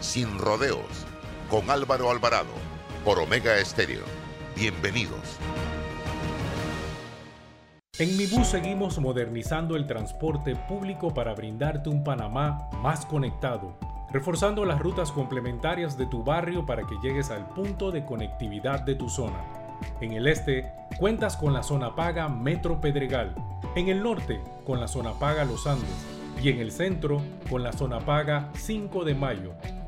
sin rodeos con Álvaro Alvarado por Omega Estéreo. Bienvenidos. En Mi Bus seguimos modernizando el transporte público para brindarte un Panamá más conectado, reforzando las rutas complementarias de tu barrio para que llegues al punto de conectividad de tu zona. En el este, cuentas con la zona paga Metro Pedregal. En el norte, con la zona paga Los Andes. Y en el centro, con la zona paga 5 de Mayo,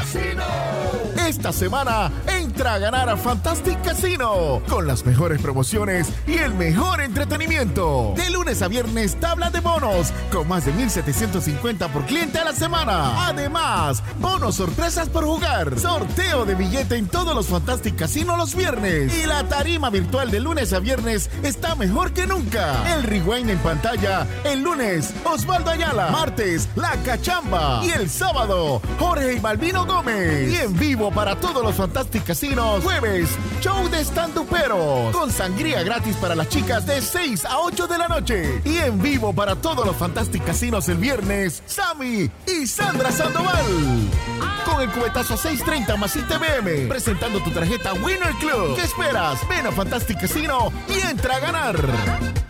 Casino. Esta semana entra a ganar a Fantastic Casino con las mejores promociones y el mejor entretenimiento. De lunes a viernes, tabla de bonos con más de 1750 por cliente a la semana. Además, bonos sorpresas por jugar, sorteo de billete en todos los Fantastic Casino los viernes. Y la tarima virtual de lunes a viernes está mejor que nunca. El rewind en pantalla el lunes, Osvaldo Ayala. Martes, La Cachamba. Y el sábado, Jorge y Balbino Gómez. Y en vivo para todos los Fantastic Casinos. Jueves, show de stand-uperos. Con sangría gratis para las chicas de 6 a 8 de la noche. Y en vivo para todos los Fantastic Casinos el viernes, Sammy y Sandra Sandoval. Con el cubetazo 630 más ITBM. Presentando tu tarjeta Winner Club. ¿Qué esperas? Ven a Fantastic Casino y entra a ganar.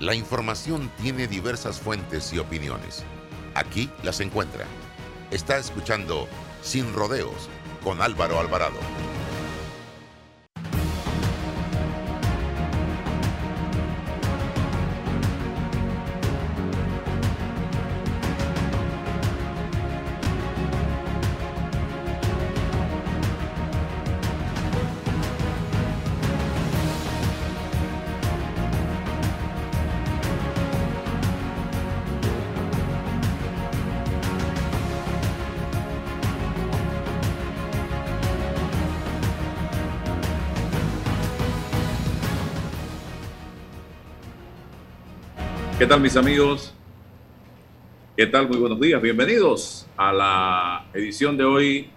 La información tiene diversas fuentes y opiniones. Aquí las encuentra. Está escuchando Sin Rodeos con Álvaro Alvarado. ¿Qué tal mis amigos? ¿Qué tal? Muy buenos días. Bienvenidos a la edición de hoy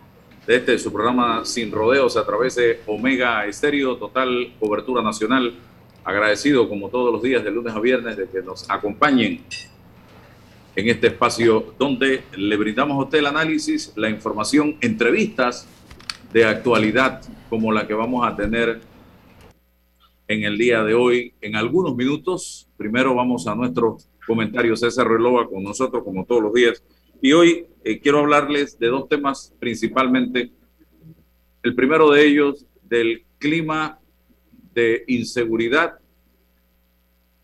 de este su programa Sin Rodeos a través de Omega Estéreo, total cobertura nacional. Agradecido como todos los días de lunes a viernes de que nos acompañen en este espacio donde le brindamos a usted el análisis, la información, entrevistas de actualidad como la que vamos a tener en el día de hoy en algunos minutos. Primero vamos a nuestro comentario César Relova con nosotros como todos los días. Y hoy eh, quiero hablarles de dos temas principalmente. El primero de ellos del clima de inseguridad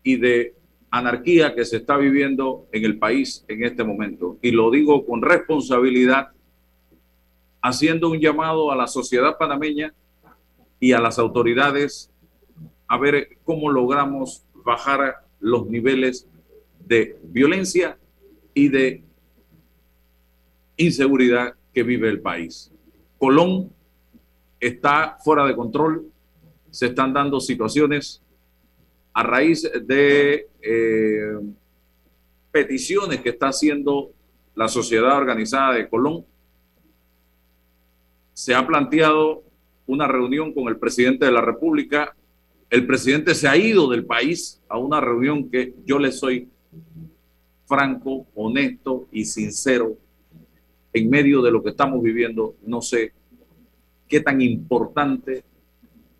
y de anarquía que se está viviendo en el país en este momento. Y lo digo con responsabilidad haciendo un llamado a la sociedad panameña y a las autoridades a ver cómo logramos bajar los niveles de violencia y de inseguridad que vive el país. Colón está fuera de control, se están dando situaciones a raíz de eh, peticiones que está haciendo la sociedad organizada de Colón. Se ha planteado una reunión con el presidente de la República. El presidente se ha ido del país a una reunión que yo le soy franco, honesto y sincero en medio de lo que estamos viviendo. No sé qué tan importante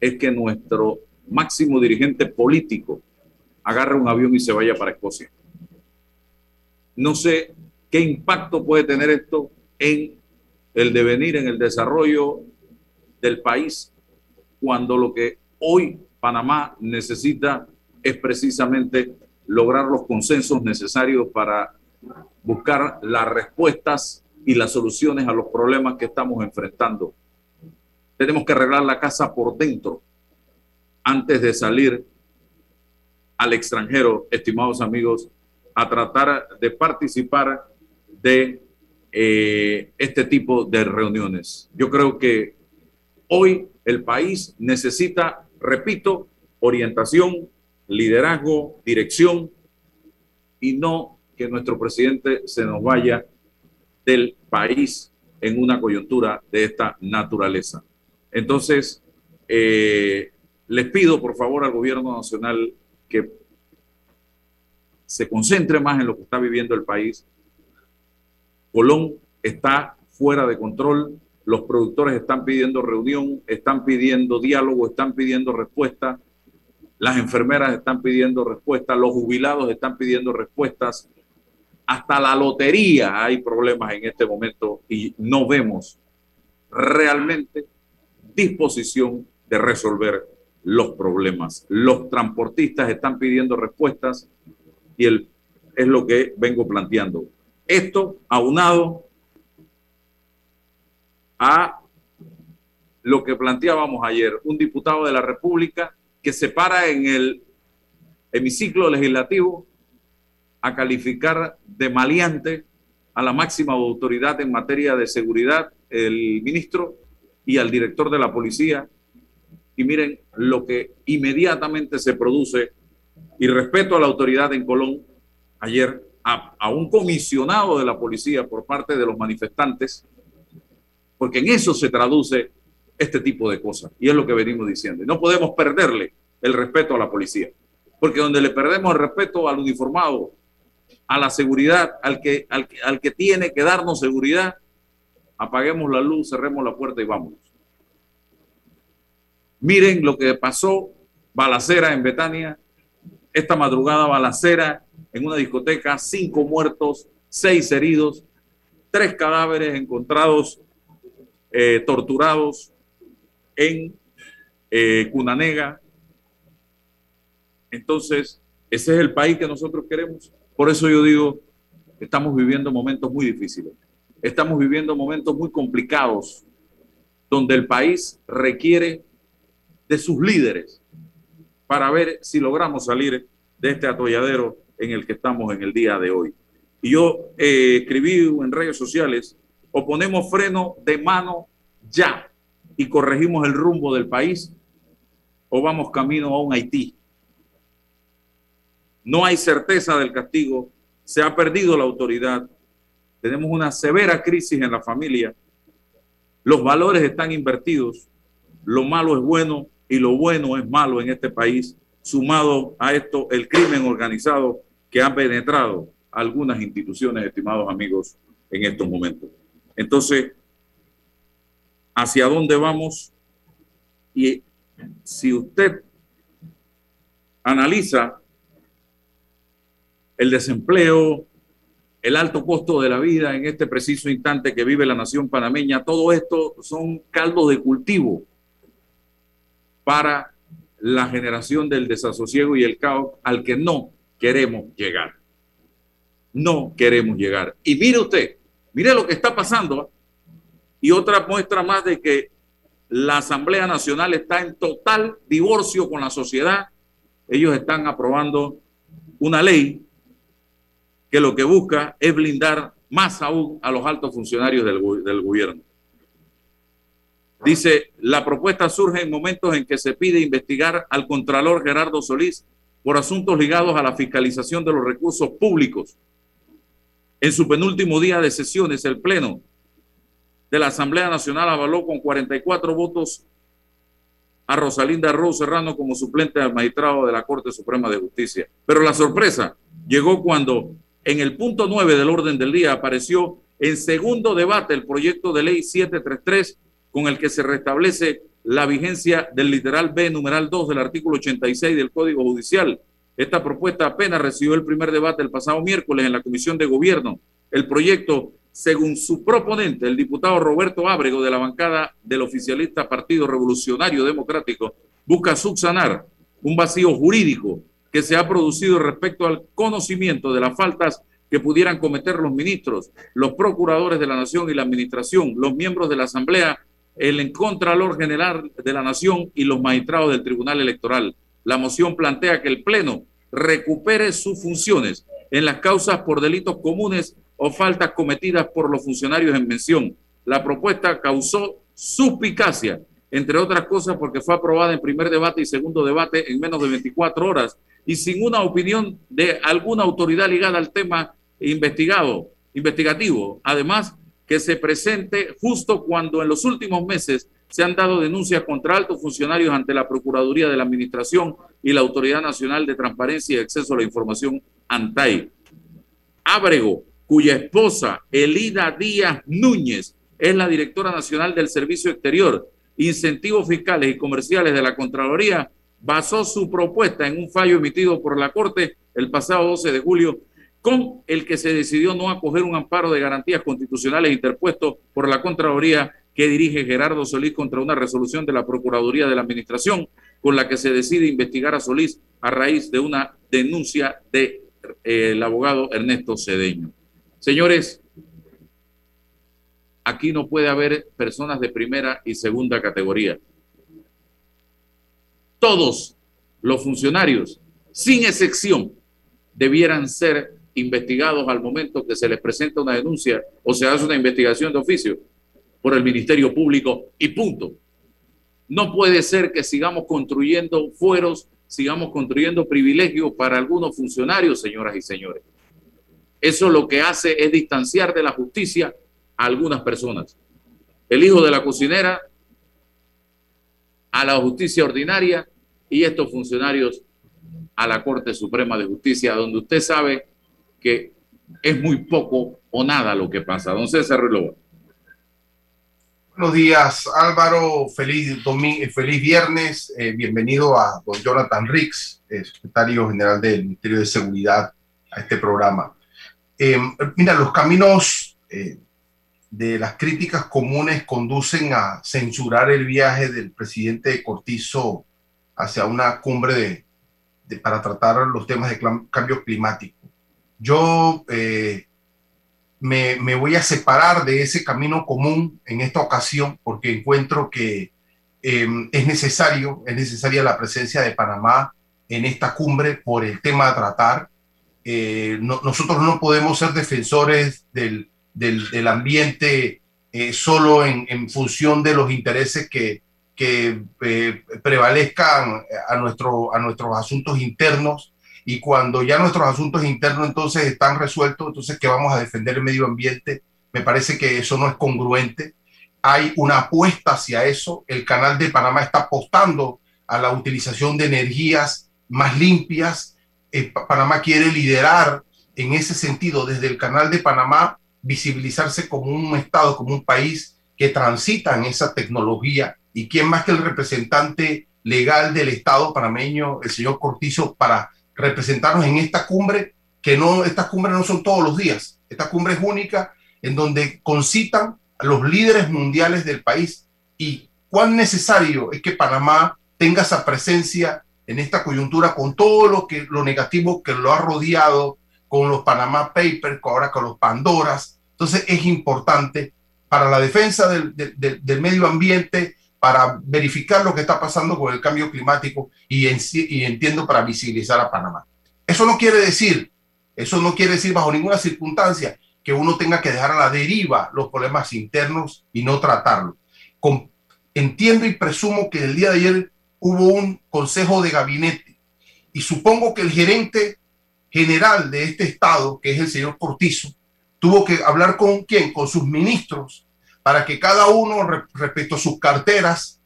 es que nuestro máximo dirigente político agarre un avión y se vaya para Escocia. No sé qué impacto puede tener esto en el devenir, en el desarrollo del país, cuando lo que hoy Panamá necesita es precisamente lograr los consensos necesarios para buscar las respuestas y las soluciones a los problemas que estamos enfrentando. Tenemos que arreglar la casa por dentro antes de salir al extranjero, estimados amigos, a tratar de participar de eh, este tipo de reuniones. Yo creo que hoy el país necesita, repito, orientación, liderazgo, dirección y no que nuestro presidente se nos vaya del país en una coyuntura de esta naturaleza. Entonces, eh, les pido por favor al gobierno nacional que se concentre más en lo que está viviendo el país. Colón está fuera de control, los productores están pidiendo reunión, están pidiendo diálogo, están pidiendo respuesta, las enfermeras están pidiendo respuesta, los jubilados están pidiendo respuestas, hasta la lotería hay problemas en este momento y no vemos realmente disposición de resolver los problemas. Los transportistas están pidiendo respuestas y es lo que vengo planteando. Esto aunado a lo que planteábamos ayer, un diputado de la República que se para en el hemiciclo legislativo a calificar de maleante a la máxima autoridad en materia de seguridad, el ministro, y al director de la policía, y miren lo que inmediatamente se produce. Y respeto a la autoridad en Colón, ayer a, a, un comisionado de la policía por parte de los manifestantes, porque en eso se traduce este tipo de cosas. Y es lo que venimos diciendo. No podemos perderle el respeto a la policía, porque donde le perdemos el respeto al uniformado, a la seguridad, al que, al que tiene que darnos seguridad, apaguemos la luz, cerremos la puerta y vámonos. Miren lo que pasó, balacera en Betania, esta madrugada balacera en una discoteca, cinco muertos, seis heridos, tres cadáveres encontrados eh, torturados en eh, Cunanega. Entonces, ese es el país que nosotros queremos. Por eso yo digo, estamos viviendo momentos muy difíciles. Estamos viviendo momentos muy complicados, donde el país requiere de sus líderes para ver si logramos salir de este atolladero en el que estamos en el día de hoy. Y yo eh, escribí en redes sociales, o ponemos freno de mano ya y corregimos el rumbo del país, o vamos camino a un Haití. No hay certeza del castigo, se ha perdido la autoridad, tenemos una severa crisis en la familia, los valores están invertidos, lo malo es bueno y lo bueno es malo en este país, sumado a esto el crimen organizado que ha penetrado algunas instituciones, estimados amigos, en estos momentos. Entonces, ¿hacia dónde vamos? Y si usted analiza el desempleo, el alto costo de la vida en este preciso instante que vive la nación panameña, todo esto son caldos de cultivo para la generación del desasosiego y el caos al que no queremos llegar. No queremos llegar. Y mire usted, mire lo que está pasando. y otra muestra más de que la Asamblea Nacional está en total divorcio con la sociedad. Ellos están aprobando una ley que lo que busca es blindar más aún a los altos funcionarios del, gobierno. Dice, la propuesta surge en momentos en que se pide investigar al Contralor Gerardo Solís por asuntos ligados a la fiscalización de los recursos públicos. En su penúltimo día de sesiones, el Pleno de la Asamblea Nacional avaló con 44 votos a Rosalinda Rose Serrano como suplente al magistrado de la Corte Suprema de Justicia. Pero la sorpresa llegó cuando en el punto 9 del orden del día apareció en segundo debate el proyecto de ley 733 con el que se restablece la vigencia del literal B, numeral 2 del artículo 86 del Código Judicial. Esta propuesta apenas recibió el primer debate el pasado miércoles en la Comisión de Gobierno. El proyecto, según su proponente, el diputado Roberto Ábrego de la bancada del oficialista Partido Revolucionario Democrático, busca subsanar un vacío jurídico que se ha producido respecto al conocimiento de las faltas que pudieran cometer los ministros, los procuradores de la nación y la administración, los miembros de la Asamblea el Contralor General de la Nación y los magistrados del Tribunal Electoral. La moción plantea que el Pleno recupere sus funciones en las causas por delitos comunes o faltas cometidas por los funcionarios en mención. La propuesta causó suspicacia, entre otras cosas porque fue aprobada en primer debate y segundo debate en menos de 24 horas y sin una opinión de alguna autoridad ligada al tema investigado, investigativo. Además, que se presente justo cuando en los últimos meses se han dado denuncias contra altos funcionarios ante la Procuraduría de la Administración y la Autoridad Nacional de Transparencia y Acceso a la Información, ANTAI. Ábrego, cuya esposa, Elida Díaz Núñez, es la directora nacional del Servicio Exterior, Incentivos Fiscales y Comerciales de la Contraloría, basó su propuesta en un fallo emitido por la Corte el pasado 12 de julio con el que se decidió no acoger un amparo de garantías constitucionales interpuesto por la Contraloría que dirige Gerardo Solís contra una resolución de la Procuraduría de la Administración con la que se decide investigar a Solís a raíz de una denuncia del de, eh, abogado Ernesto Cedeño. Señores, aquí no puede haber personas de primera y segunda categoría. Todos los funcionarios, sin excepción, debieran ser investigados al momento que se les presenta una denuncia o se hace una investigación de oficio por el Ministerio Público y punto. No puede ser que sigamos construyendo fueros, sigamos construyendo privilegios para algunos funcionarios, señoras y señores. Eso lo que hace es distanciar de la justicia a algunas personas. El hijo de la cocinera a la justicia ordinaria y estos funcionarios a la Corte Suprema de Justicia, donde usted sabe que es muy poco o nada lo que pasa. Don César Reloj. Buenos días, Álvaro. Feliz, domingo, feliz viernes. Eh, bienvenido a don Jonathan Rix, eh, secretario general del Ministerio de Seguridad, a este programa. Eh, mira, los caminos de las críticas comunes conducen a censurar el viaje del presidente Cortizo hacia una cumbre de, para tratar los temas de cambio climático yo eh, me, voy a separar de ese camino común en esta ocasión porque encuentro que em, es necesario, es necesaria la presencia de Panamá en esta cumbre por el tema a tratar. Eh, nosotros no podemos ser defensores del, ambiente eh, solo en, función de los intereses que, que prevalezcan a, nuestro, a nuestros asuntos internos y cuando ya nuestros asuntos internos entonces están resueltos, entonces que vamos a defender el medio ambiente, me parece que eso no es congruente. Hay una apuesta hacia eso. El canal de Panamá está apostando a la utilización de energías más limpias. Eh, Panamá quiere liderar en ese sentido desde el canal de Panamá, visibilizarse como un Estado, como un país que transita en esa tecnología. ¿Y quién más que el representante legal del Estado panameño, el señor Cortizo, para representarnos en esta cumbre, que no, estas cumbres no son todos los días, esta cumbre es única, en donde concitan a los líderes mundiales del país y cuán necesario es que Panamá tenga esa presencia en esta coyuntura con todo lo, que, lo negativo que lo ha rodeado, con los Panamá Papers, ahora con los Pandoras. Entonces es importante para la defensa del, del, del, medio ambiente, para verificar lo que está pasando con el cambio climático y, en, y entiendo para visibilizar a Panamá. Eso no quiere decir, eso no quiere decir bajo ninguna circunstancia que uno tenga que dejar a la deriva los problemas internos y no tratarlos. Entiendo y presumo que el día de ayer hubo un consejo de gabinete y supongo que el gerente general de este estado, que es el señor Cortizo, tuvo que hablar con quién, con sus ministros, para que cada uno, respecto a sus carteras,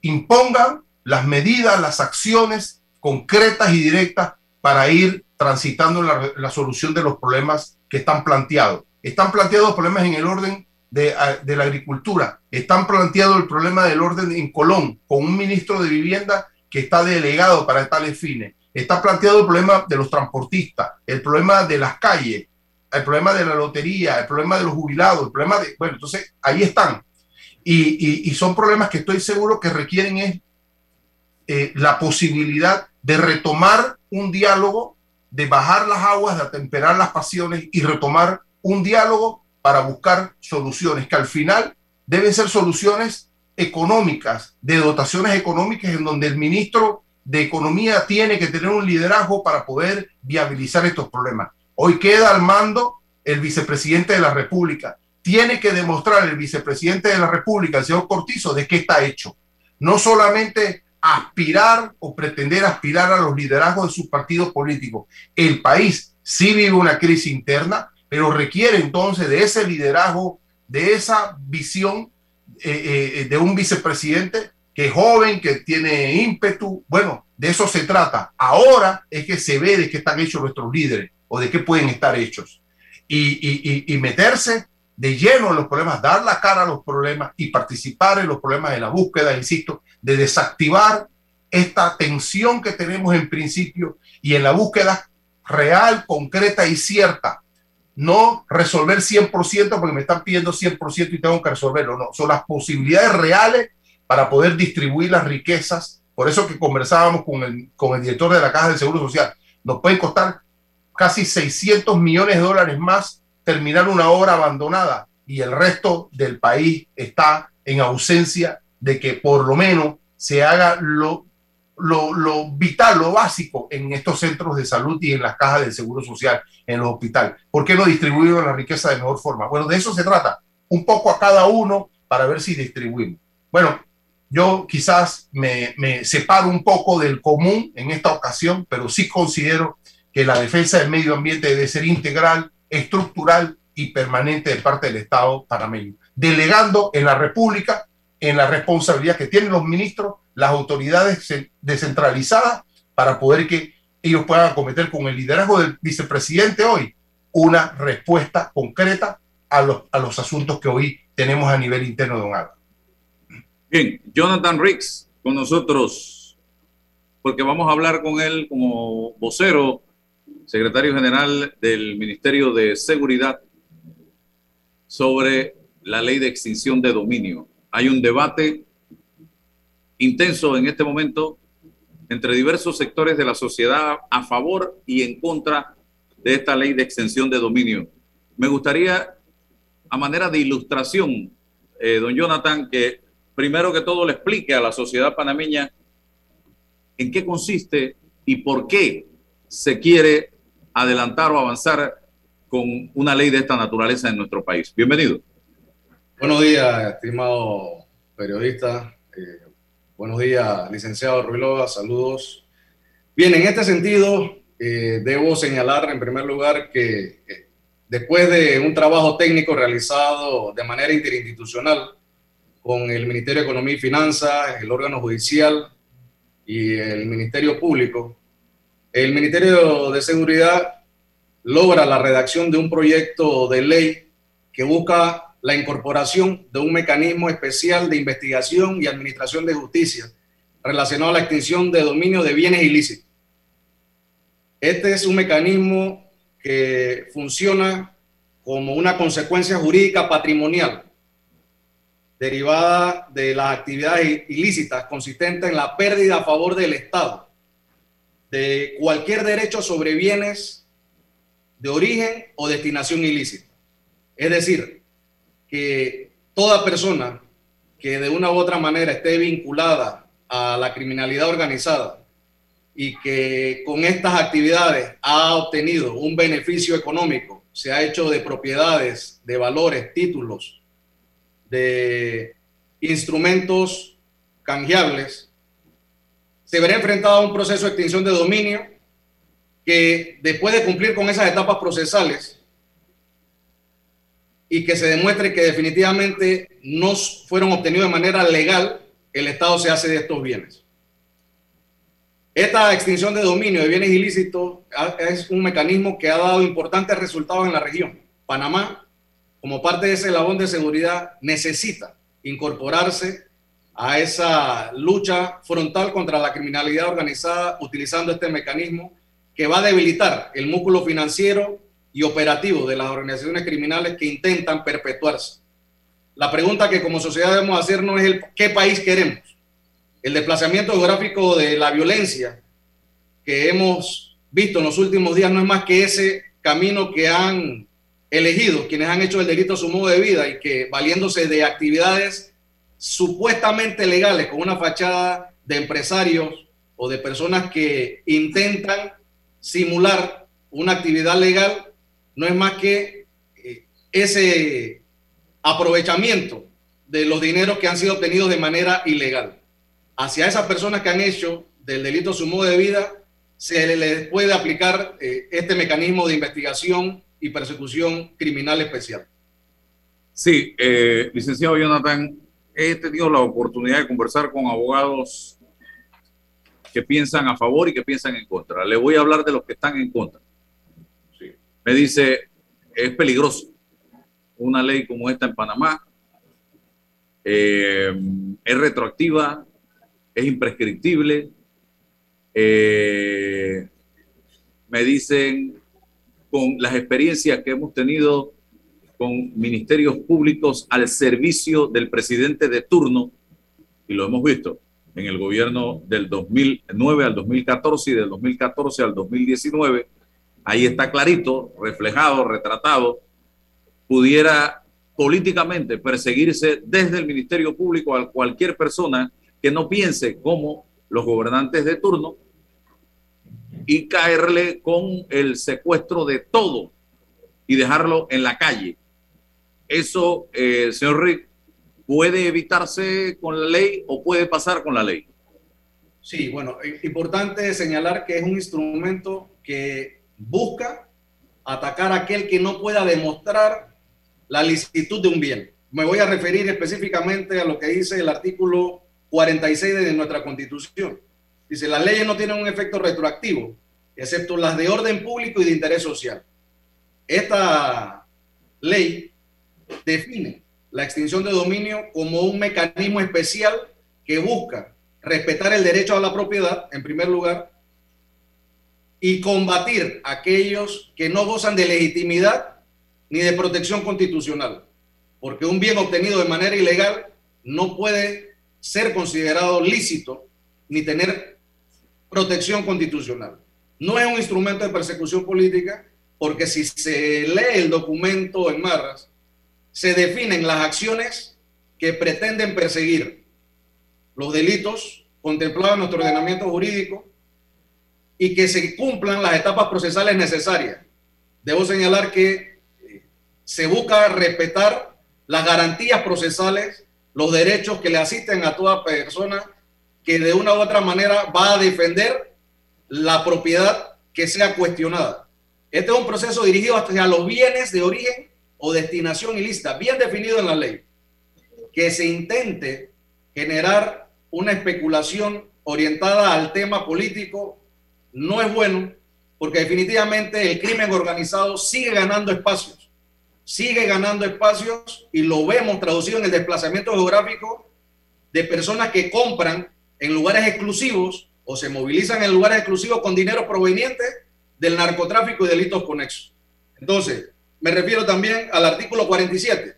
impongan las medidas, las acciones concretas y directas para ir transitando la, solución de los problemas que están planteados. Están planteados problemas en el orden de, de, la agricultura, están planteados el problema del orden en Colón, con un ministro de vivienda que está delegado para tales fines. Está planteado el problema de los transportistas, el problema de las calles, el problema de la lotería, el problema de los jubilados, el problema de... Bueno, entonces ahí están. Y, son problemas que estoy seguro que requieren es, eh, la posibilidad de retomar un diálogo, de bajar las aguas, de atemperar las pasiones y retomar un diálogo para buscar soluciones que al final deben ser soluciones económicas, de dotaciones económicas en donde el ministro de Economía tiene que tener un liderazgo para poder viabilizar estos problemas. Hoy queda al mando el vicepresidente de la República. Tiene que demostrar el vicepresidente de la República, el señor Cortizo, de qué está hecho. No solamente aspirar o pretender aspirar a los liderazgos de sus partidos políticos. El país sí vive una crisis interna, pero requiere entonces de ese liderazgo, de esa visión eh, eh, de un vicepresidente que es joven, que tiene ímpetu. Bueno, de eso se trata. Ahora es que se ve de qué están hechos nuestros líderes o de qué pueden estar hechos. Y, y, y, meterse de lleno en los problemas, dar la cara a los problemas y participar en los problemas de la búsqueda, insisto, de desactivar esta tensión que tenemos en principio y en la búsqueda real, concreta y cierta. No resolver 100% porque me están pidiendo 100% y tengo que resolverlo. No, son las posibilidades reales para poder distribuir las riquezas. Por eso que conversábamos con el, con el director de la Caja del Seguro Social. Nos puede costar casi 600 millones de dólares más terminar una obra abandonada y el resto del país está en ausencia de que por lo menos se haga lo, lo, lo, vital, lo básico en estos centros de salud y en las cajas del Seguro Social, en los hospitales. ¿Por qué no distribuimos la riqueza de mejor forma? Bueno, de eso se trata, un poco a cada uno para ver si distribuimos. Bueno, yo quizás me, me, separo un poco del común en esta ocasión, pero sí considero que la defensa del medio ambiente debe ser integral, estructural y permanente de parte del Estado panameño, delegando en la República, en la responsabilidad que tienen los ministros, las autoridades descentralizadas, para poder que ellos puedan acometer con el liderazgo del vicepresidente hoy una respuesta concreta a los, a los asuntos que hoy tenemos a nivel interno, don Álvaro. Bien, Jonathan Riggs con nosotros, porque vamos a hablar con él como vocero, secretario general del Ministerio de Seguridad, sobre la ley de extinción de dominio. Hay un debate intenso en este momento entre diversos sectores de la sociedad a favor y en contra de esta ley de extensión de dominio. Me gustaría, a manera de ilustración, eh, don Jonathan, que primero que todo le explique a la sociedad panameña en qué consiste y por qué se quiere adelantar o avanzar con una ley de esta naturaleza en nuestro país. Bienvenido. Buenos días, estimado periodista. Eh, buenos días, licenciado Ruilova. Saludos. Bien, en este sentido, eh, debo señalar en primer lugar que eh, después de un trabajo técnico realizado de manera interinstitucional, con el Ministerio de Economía y Finanzas, el órgano judicial y el Ministerio Público, el Ministerio de Seguridad logra la redacción de un proyecto de ley que busca la incorporación de un mecanismo especial de investigación y administración de justicia relacionado a la extinción de dominio de bienes ilícitos. Este es un mecanismo que funciona como una consecuencia jurídica patrimonial derivada de las actividades ilícitas consistentes en la pérdida a favor del Estado de cualquier derecho sobre bienes de origen o destinación ilícita. Es decir, que toda persona que de una u otra manera esté vinculada a la criminalidad organizada y que con estas actividades ha obtenido un beneficio económico, se ha hecho de propiedades, de valores, títulos, de instrumentos canjeables, se verá enfrentado a un proceso de extinción de dominio que después de cumplir con esas etapas procesales y que se demuestre que definitivamente no fueron obtenidos de manera legal, el Estado se hace de estos bienes. Esta extinción de dominio de bienes ilícitos es un mecanismo que ha dado importantes resultados en la región. Panamá, como parte de ese labón de seguridad, necesita incorporarse a esa lucha frontal contra la criminalidad organizada utilizando este mecanismo que va a debilitar el músculo financiero y operativo de las organizaciones criminales que intentan perpetuarse. La pregunta que como sociedad debemos hacernos es el, qué país queremos. El desplazamiento geográfico de la violencia que hemos visto en los últimos días no es más que ese camino que han elegido quienes han hecho el delito a su modo de vida y que valiéndose de actividades supuestamente legales con una fachada de empresarios o de personas que intentan simular una actividad legal no es más que eh, ese aprovechamiento de los dineros que han sido obtenidos de manera ilegal. Hacia esas personas que han hecho del delito su modo de vida, se les puede aplicar eh, este mecanismo de investigación y persecución criminal especial. Sí, eh, licenciado Jonathan, he tenido la oportunidad de conversar con abogados que piensan a favor y que piensan en contra. Le voy a hablar de los que están en contra. Me dice, es peligroso una ley como esta en Panamá. Eh, es retroactiva, es imprescriptible. Eh, me dicen, con las experiencias que hemos tenido con ministerios públicos al servicio del presidente de turno, y lo hemos visto en el gobierno del 2009 al 2014 y del 2014 al 2019, ahí está clarito, reflejado, retratado, pudiera políticamente perseguirse desde el Ministerio Público a cualquier persona que no piense como los gobernantes de turno y caerle con el secuestro de todo y dejarlo en la calle. Eso, eh, señor Rick, puede evitarse con la ley o puede pasar con la ley. Sí, bueno, importante señalar que es un instrumento que busca atacar a aquel que no pueda demostrar la licitud de un bien. Me voy a referir específicamente a lo que dice el artículo 46 de nuestra Constitución. Dice, las leyes no tienen un efecto retroactivo, excepto las de orden público y de interés social. Esta ley define la extinción de dominio como un mecanismo especial que busca respetar el derecho a la propiedad, en primer lugar, y combatir a aquellos que no gozan de legitimidad ni de protección constitucional, porque un bien obtenido de manera ilegal no puede ser considerado lícito ni tener protección constitucional. No es un instrumento de persecución política, porque si se lee el documento en Marras, se definen las acciones que pretenden perseguir los delitos contemplados en nuestro ordenamiento jurídico y que se cumplan las etapas procesales necesarias. Debo señalar que eh, se busca respetar las garantías procesales, los derechos que le asisten a toda persona que de una u otra manera va a defender la propiedad que sea cuestionada. Este es un proceso dirigido hacia los bienes de origen o destinación ilícita, bien definido en la ley, que se intente generar una especulación orientada al tema político no es bueno porque definitivamente el crimen organizado sigue ganando espacios, sigue ganando espacios y lo vemos traducido en el desplazamiento geográfico de personas que compran en lugares exclusivos o se movilizan en lugares exclusivos con dinero proveniente del narcotráfico y delitos conexos. Entonces, me refiero también al artículo 47.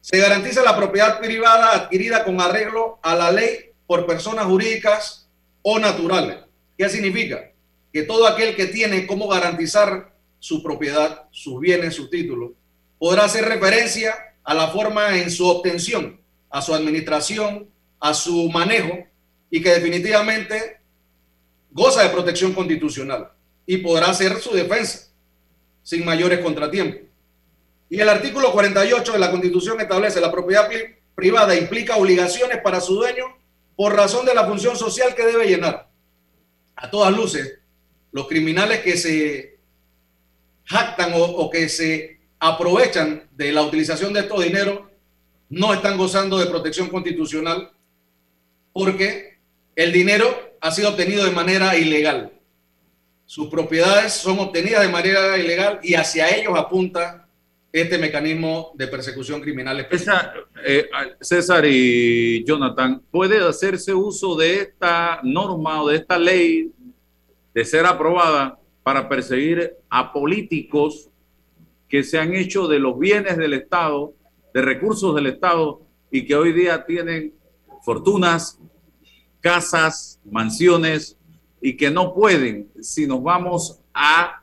Se garantiza la propiedad privada adquirida con arreglo a la ley por personas jurídicas o naturales. ¿Qué significa? Que todo aquel que tiene cómo garantizar su propiedad, sus bienes, sus títulos, podrá hacer referencia a la forma en su obtención, a su administración, a su manejo y que definitivamente goza de protección constitucional y podrá hacer su defensa sin mayores contratiempos. Y el artículo 48 de la Constitución establece la propiedad privada implica obligaciones para su dueño por razón de la función social que debe llenar. A todas luces, los criminales que se jactan o, que se aprovechan de la utilización de estos dineros no están gozando de protección constitucional porque el dinero ha sido obtenido de manera ilegal. Sus propiedades son obtenidas de manera ilegal y hacia ellos apunta este mecanismo de persecución criminal. Eh, César y Jonathan, ¿puede hacerse uso de esta norma o de esta ley de ser aprobada para perseguir a políticos que se han hecho de los bienes del Estado, de recursos del Estado y que hoy día tienen fortunas, casas, mansiones y que no pueden, si nos vamos a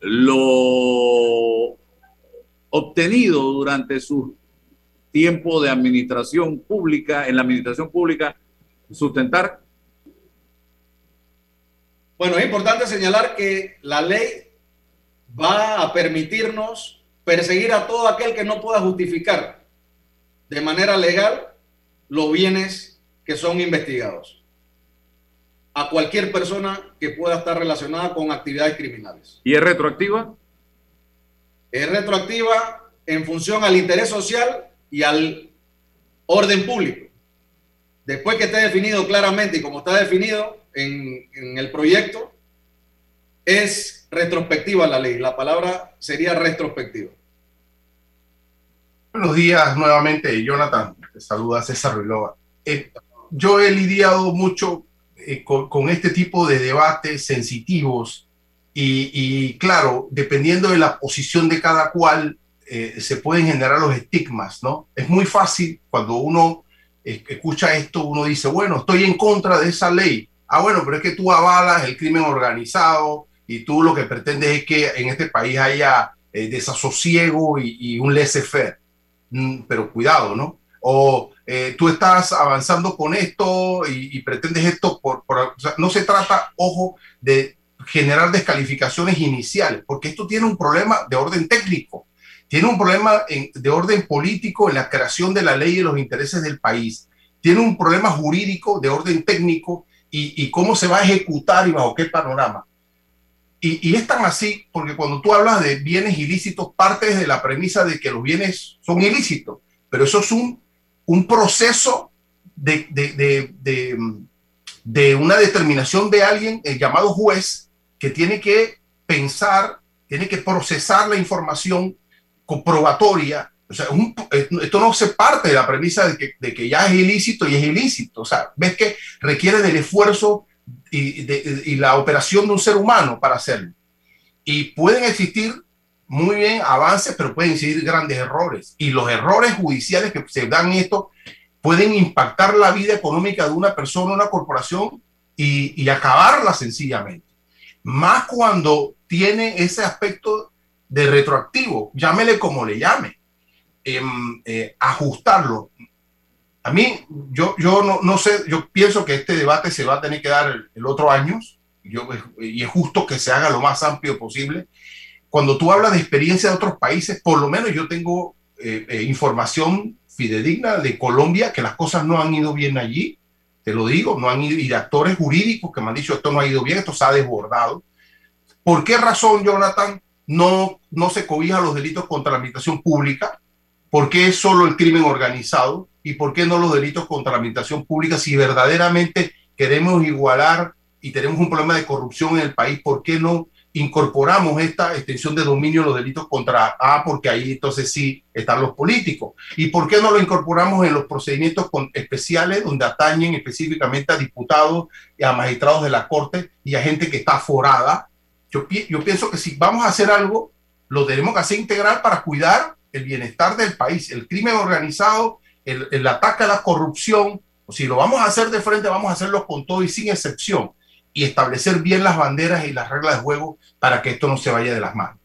lo obtenido durante su tiempo de administración pública, en la administración pública, sustentar? Bueno, es importante señalar que la ley va a permitirnos perseguir a todo aquel que no pueda justificar de manera legal los bienes que son investigados. A cualquier persona que pueda estar relacionada con actividades criminales. ¿Y es retroactiva? es retroactiva en función al interés social y al orden público. Después que esté definido claramente y como está definido en, en el proyecto, es retrospectiva la ley. La palabra sería retrospectiva. Buenos días nuevamente, Jonathan. Te saluda César Ruilova. Eh, yo he lidiado mucho eh, con, este tipo de debates sensitivos y, claro, dependiendo de la posición de cada cual, eh, se pueden generar los estigmas, ¿no? Es muy fácil cuando uno escucha esto, uno dice, bueno, estoy en contra de esa ley. Ah, bueno, pero es que tú avalas el crimen organizado y tú lo que pretendes es que en este país haya eh, desasosiego y, un laissez-faire. Mm, pero cuidado, ¿no? O eh, tú estás avanzando con esto y, pretendes esto por... no se trata, ojo, de generar descalificaciones iniciales, porque esto tiene un problema de orden técnico, tiene un problema de orden político en la creación de la ley y los intereses del país, tiene un problema jurídico de orden técnico y, cómo se va a ejecutar y bajo qué panorama. Y, es tan así porque cuando tú hablas de bienes ilícitos, partes de la premisa de que los bienes son ilícitos, pero eso es un, un proceso de, de, de, de, una determinación de alguien, el llamado juez, que tiene que pensar, tiene que procesar la información comprobatoria. O sea, esto no se parte de la premisa de que, de que, ya es ilícito y es ilícito. O sea, ves que requiere del esfuerzo y la operación de un ser humano para hacerlo. Y pueden existir muy bien avances, pero pueden existir grandes errores. Y los errores judiciales que se dan esto pueden impactar la vida económica de una persona, una corporación y, y acabarla sencillamente más cuando tiene ese aspecto de retroactivo, llámele como le llame, em, eh, ajustarlo. A mí, yo, yo no, no, sé, yo pienso que este debate se va a tener que dar el, otro año yo, y es justo que se haga lo más amplio posible. Cuando tú hablas de experiencia de otros países, por lo menos yo tengo eh, eh, información fidedigna de Colombia, que las cosas no han ido bien allí te lo digo, no han ido, y de actores jurídicos que me han dicho esto no ha ido bien, esto se ha desbordado. ¿Por qué razón, Jonathan, no, no se cobija los delitos contra la administración pública? ¿Por qué es solo el crimen organizado? ¿Y por qué no los delitos contra la administración pública? Si verdaderamente queremos igualar y tenemos un problema de corrupción en el país, ¿por qué no incorporamos esta extensión de dominio los delitos contra A, porque ahí entonces sí están los políticos. ¿Y por qué no lo incorporamos en los procedimientos especiales donde atañen específicamente a diputados y a magistrados de la Corte y a gente que está forada? Yo, yo pienso que si vamos a hacer algo, lo tenemos que hacer integral para cuidar el bienestar del país, el crimen organizado, el, el ataque a la corrupción. Si lo vamos a hacer de frente, vamos a hacerlo con todo y sin excepción y establecer bien las banderas y las reglas de juego para que esto no se vaya de las manos.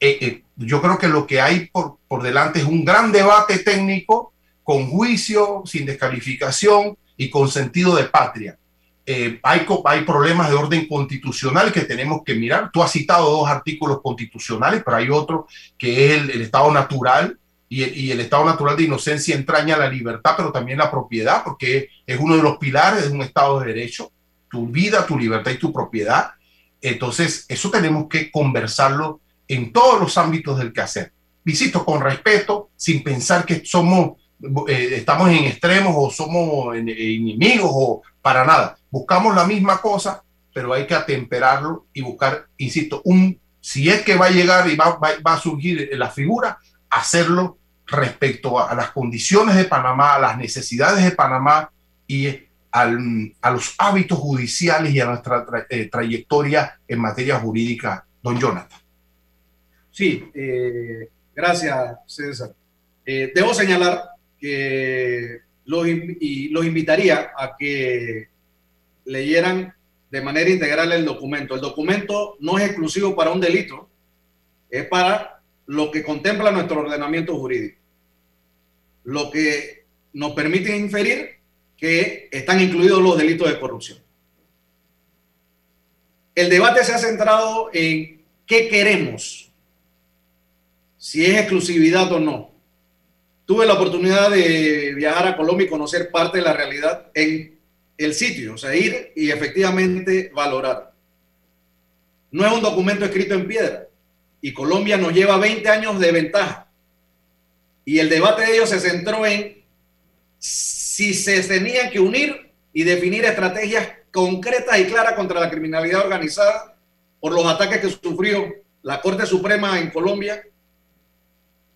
eh, eh, yo creo que lo que hay por, por delante es un gran debate técnico con juicio, sin descalificación y con sentido de patria. Eh, hay, hay problemas de orden constitucional que tenemos que mirar. Tú has citado dos artículos constitucionales, pero hay otro que es el, estado natural y el, y el, estado natural de inocencia entraña la libertad, pero también la propiedad, porque es uno de los pilares de un estado de derecho, tu vida, tu libertad y tu propiedad. Entonces, eso tenemos que conversarlo en todos los ámbitos del quehacer. Visito con respeto, sin pensar que somos, eh, estamos en extremos o somos enemigos o para nada buscamos la misma cosa, pero hay que atemperarlo y buscar, insisto, un, si es que va a llegar y va, va, a surgir la figura, hacerlo respecto a, las condiciones de Panamá, a las necesidades de Panamá y al, a los hábitos judiciales y a nuestra eh, trayectoria en materia jurídica, don Jonathan. Sí, eh, gracias, César. Eh, debo señalar que los, los invitaría a que leyeran de manera integral el documento. El documento no es exclusivo para un delito, es para lo que contempla nuestro ordenamiento jurídico. Lo que nos permite inferir que están incluidos los delitos de corrupción. El debate se ha centrado en qué queremos, si es exclusividad o no. Tuve la oportunidad de viajar a Colombia y conocer parte de la realidad en el sitio, o sea, ir y efectivamente valorar. No es un documento escrito en piedra y Colombia nos lleva 20 años de ventaja. Y el debate de ellos se centró en si se tenían que unir y definir estrategias concretas y claras contra la criminalidad organizada por los ataques que sufrió la Corte Suprema en Colombia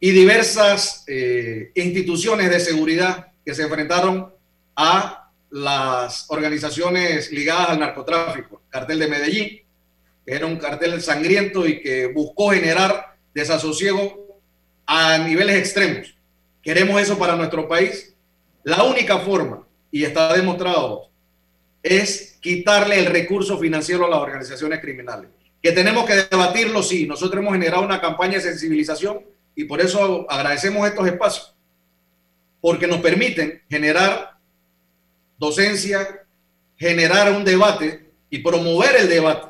y diversas eh, instituciones de seguridad que se enfrentaron a las organizaciones ligadas al narcotráfico, cartel de Medellín, que era un cartel sangriento y que buscó generar desasosiego a niveles extremos. ¿Queremos eso para nuestro país? La única forma, y está demostrado, es quitarle el recurso financiero a las organizaciones criminales. Que tenemos que debatirlo, sí. Nosotros hemos generado una campaña de sensibilización y por eso agradecemos estos espacios, porque nos permiten generar docencia, generar un debate y promover el debate.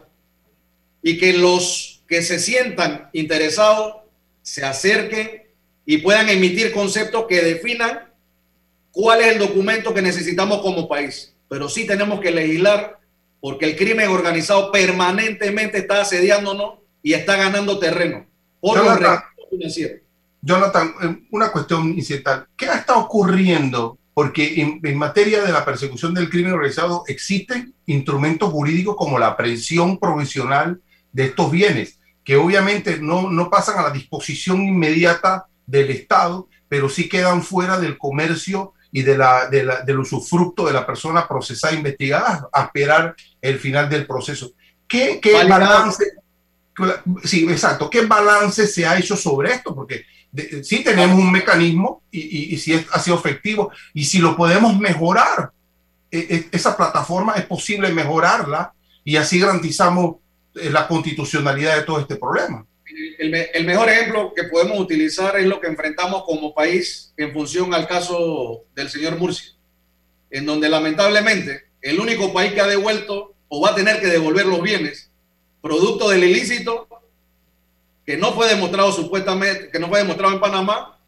Y que los que se sientan interesados se acerquen y puedan emitir conceptos que definan cuál es el documento que necesitamos como país. Pero sí tenemos que legislar porque el crimen organizado permanentemente está asediándonos y está ganando terreno por Jonathan, Jonathan, eh, una cuestión incidental. ¿Qué está ocurriendo porque en, materia de la persecución del crimen organizado existen instrumentos jurídicos como la aprehensión provisional de estos bienes, que obviamente no, no pasan a la disposición inmediata del Estado, pero sí quedan fuera del comercio y de la, de la, del usufructo de la persona procesada e investigada a esperar el final del proceso. ¿Qué, qué balance? Sí, exacto. ¿Qué balance se ha hecho sobre esto? Porque si tenemos un mecanismo y, si ha sido efectivo y si lo podemos mejorar, e, e, esa plataforma es posible mejorarla y así garantizamos eh, la constitucionalidad de todo este problema. El, mejor ejemplo que podemos utilizar es lo que enfrentamos como país en función al caso del señor Murcia, en donde lamentablemente el único país que ha devuelto o va a tener que devolver los bienes producto del ilícito que no fue demostrado supuestamente, que no fue demostrado en Panamá,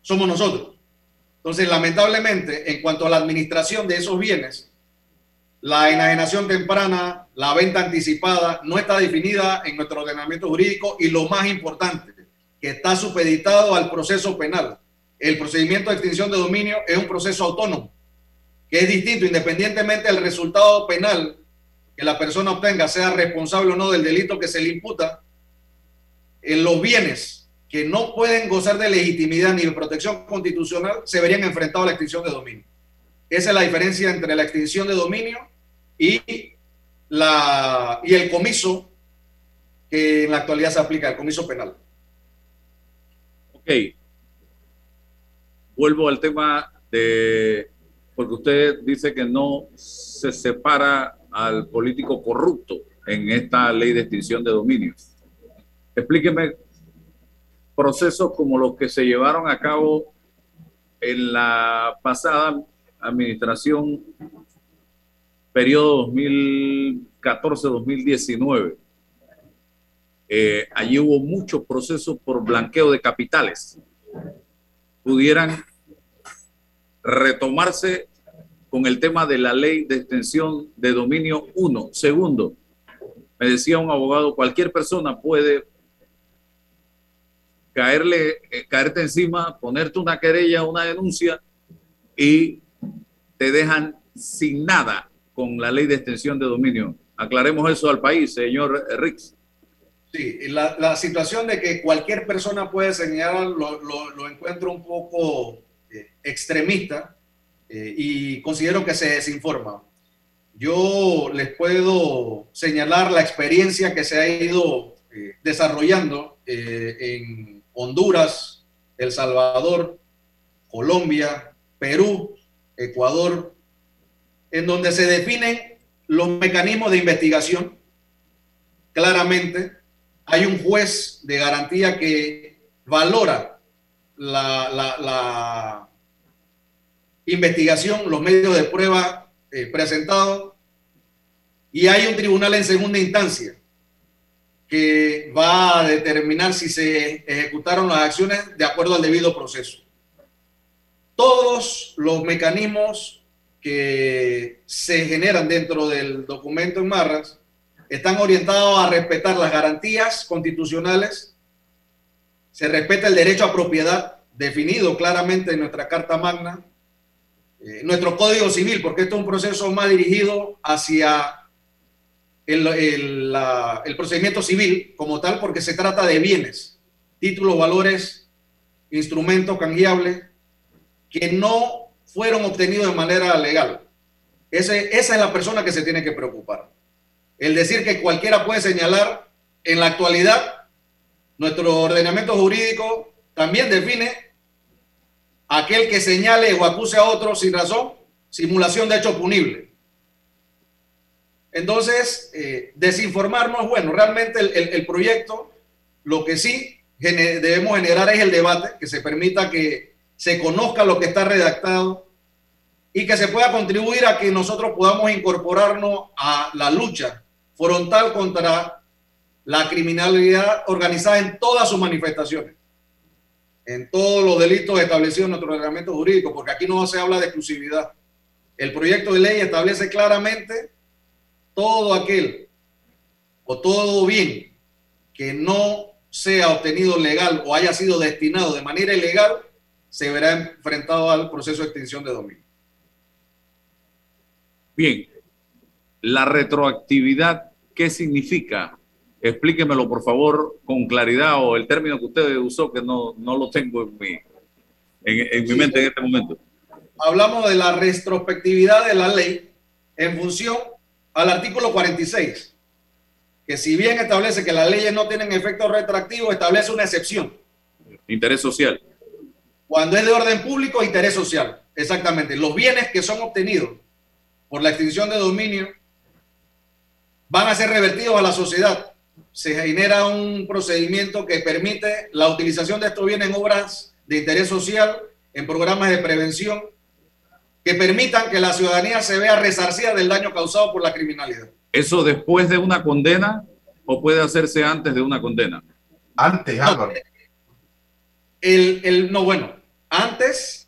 somos nosotros. Entonces, lamentablemente, en cuanto a la administración de esos bienes, la enajenación temprana, la venta anticipada, no está definida en nuestro ordenamiento jurídico y lo más importante, que está supeditado al proceso penal. El procedimiento de extinción de dominio es un proceso autónomo, que es distinto independientemente del resultado penal que la persona obtenga, sea responsable o no del delito que se le imputa, en los bienes que no pueden gozar de legitimidad ni de protección constitucional se verían enfrentados a la extinción de dominio. Esa es la diferencia entre la extinción de dominio y, la, y el comiso que en la actualidad se aplica, el comiso penal. Ok. Vuelvo al tema de, porque usted dice que no se separa al político corrupto en esta ley de extinción de dominio. explíqueme procesos como los que se llevaron a cabo en la pasada administración, periodo 2014-2019. Eh, allí hubo muchos procesos por blanqueo de capitales. Pudieran retomarse con el tema de la ley de extensión de dominio 1. Segundo, me decía un abogado, cualquier persona puede caerle, eh, caerte encima, ponerte una querella, una denuncia y te dejan sin nada con la ley de extensión de dominio. Aclaremos eso al país, señor Rix. Sí, la, situación de que cualquier persona puede señalar lo, encuentro un poco eh, extremista eh, y considero que se desinforma. Yo les puedo señalar la experiencia que se ha ido desarrollando en Honduras, El Salvador, Colombia, Perú, Ecuador, en donde se definen los mecanismos de investigación. Claramente, hay un juez de garantía que valora la, investigación, los medios de prueba eh, presentados, y hay un tribunal en segunda instancia que va a determinar si se ejecutaron las acciones de acuerdo al debido proceso. Todos los mecanismos que se generan dentro del documento en Marras están orientados a respetar las garantías constitucionales, se respeta el derecho a propiedad definido claramente en nuestra Carta Magna, eh, nuestro Código Civil, porque esto es un proceso más dirigido hacia el, procedimiento civil como tal porque se trata de bienes, títulos, valores, instrumentos canjeables que no fueron obtenidos de manera legal. Esa es la persona que se tiene que preocupar. El decir que cualquiera puede señalar, en la actualidad, nuestro ordenamiento jurídico también define aquel que señale o acuse a otro sin razón, simulación de hecho punible. Entonces, eh, desinformar no es bueno. Realmente el, proyecto, lo que sí debemos generar es el debate, que se permita que se conozca lo que está redactado y que se pueda contribuir a que nosotros podamos incorporarnos a la lucha frontal contra la criminalidad organizada en todas sus manifestaciones, en todos los delitos establecidos en nuestro reglamento jurídico, porque aquí no se habla de exclusividad. El proyecto de ley establece claramente todo aquel o todo bien que no sea obtenido legal o haya sido destinado de manera ilegal, se verá enfrentado al proceso de extinción de dominio. Bien, la retroactividad, ¿qué significa? Explíquemelo, por favor, con claridad o el término que usted usó, que no, lo tengo en mi, en, mi mente en este momento. Hablamos de la retrospectividad de la ley en función al artículo 46, que si bien establece que las leyes no tienen efecto retroactivo, establece una excepción. Interés social. Cuando es de orden público, interés social. Exactamente. Los bienes que son obtenidos por la extinción de dominio van a ser revertidos a la sociedad. Se genera un procedimiento que permite la utilización de estos bienes en obras de interés social, en programas de prevención que permitan que la ciudadanía se vea resarcida del daño causado por la criminalidad. ¿Eso después de una condena o puede hacerse antes de una condena? Antes, Álvaro. El, el, no, bueno, antes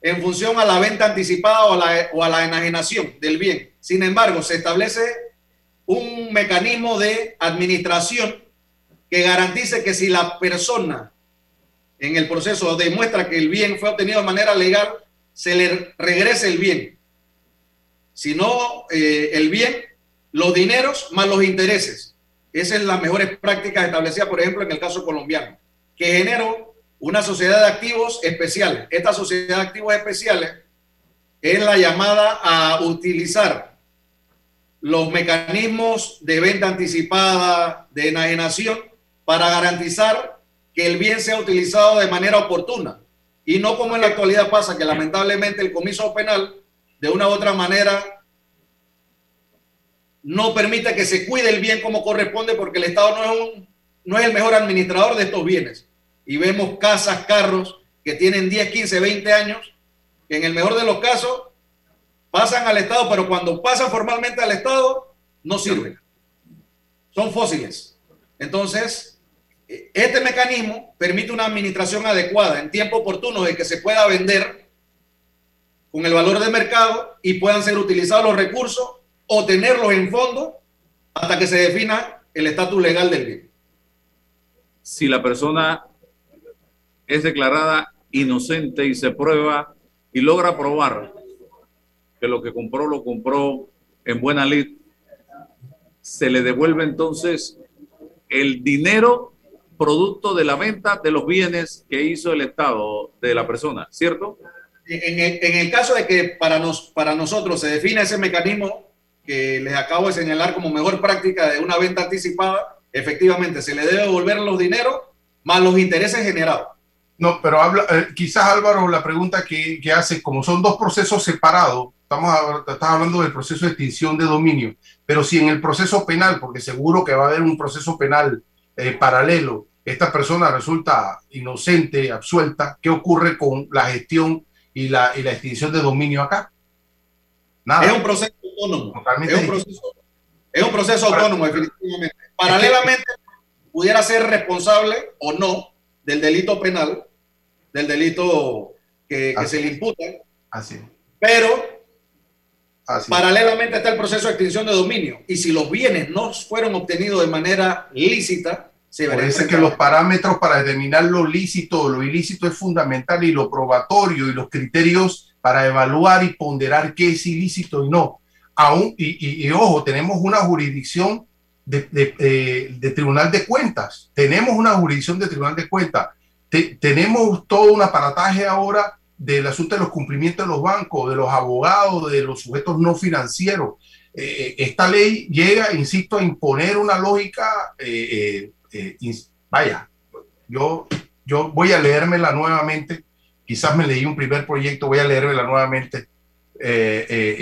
en función a la venta anticipada o a la, o a la enajenación del bien. Sin embargo, se establece un mecanismo de administración que garantice que si la persona en el proceso demuestra que el bien fue obtenido de manera legal, se le regrese el bien. Si no, eh, el bien, los dineros más los intereses. Esa es la mejores prácticas establecidas, por ejemplo, en el caso colombiano, que generó una sociedad de activos especiales. Esta sociedad de activos especiales es la llamada a utilizar los mecanismos de venta anticipada, de enajenación, para garantizar que el bien sea utilizado de manera oportuna y no como en la actualidad pasa, que lamentablemente el comiso penal, de una u otra manera, no permite que se cuide el bien como corresponde porque el Estado no es un, no es el mejor administrador de estos bienes. Y vemos casas, carros que tienen 10, 15, 20 años, que en el mejor de los casos pasan al Estado, pero cuando pasan formalmente al Estado, no sirven. Son fósiles. Entonces, este mecanismo permite una administración adecuada en tiempo oportuno de que se pueda vender con el valor de mercado y puedan ser utilizados los recursos o tenerlos en fondo hasta que se defina el estatus legal del bien. Si la persona es declarada inocente y se prueba y logra probar que lo que compró lo compró en buena lid, se le devuelve entonces el dinero producto de la venta de los bienes que hizo el Estado de la persona, ¿cierto? En el, caso de que para, nos, para nosotros se defina ese mecanismo que les acabo de señalar como mejor práctica de una venta anticipada, efectivamente se le debe devolver los dineros más los intereses generados. No, pero habla, eh, quizás Álvaro, la pregunta que, que, hace, como son dos procesos separados, estamos estás hablando del proceso de extinción de dominio, pero si en el proceso penal, porque seguro que va a haber un proceso penal eh, paralelo, esta persona resulta inocente, absuelta, ¿qué ocurre con la gestión y la, y la extinción de dominio acá? Nada. Es un proceso autónomo. Es un proceso, es un proceso autónomo, definitivamente. Paralelamente, pudiera ser responsable o no del delito penal, del delito que, que se le imputa. Así. Pero Así. Paralelamente está el proceso de extinción de dominio. Y si los bienes no fueron obtenidos de manera lícita, se Parece que los parámetros para determinar lo lícito o lo ilícito es fundamental y lo probatorio y los criterios para evaluar y ponderar qué es ilícito y no. Aún, y, y, y ojo, tenemos una jurisdicción de, de, eh, de, Tribunal de Cuentas. Tenemos una jurisdicción de Tribunal de Cuentas. Te, tenemos todo un aparataje ahora del asunto de los cumplimientos de los bancos, de los abogados, de los sujetos no financieros. Eh, esta ley llega, insisto, a imponer una lógica, eh, eh, vaya, yo, yo voy a leérmela nuevamente, quizás me leí un primer proyecto, voy a leérmela nuevamente,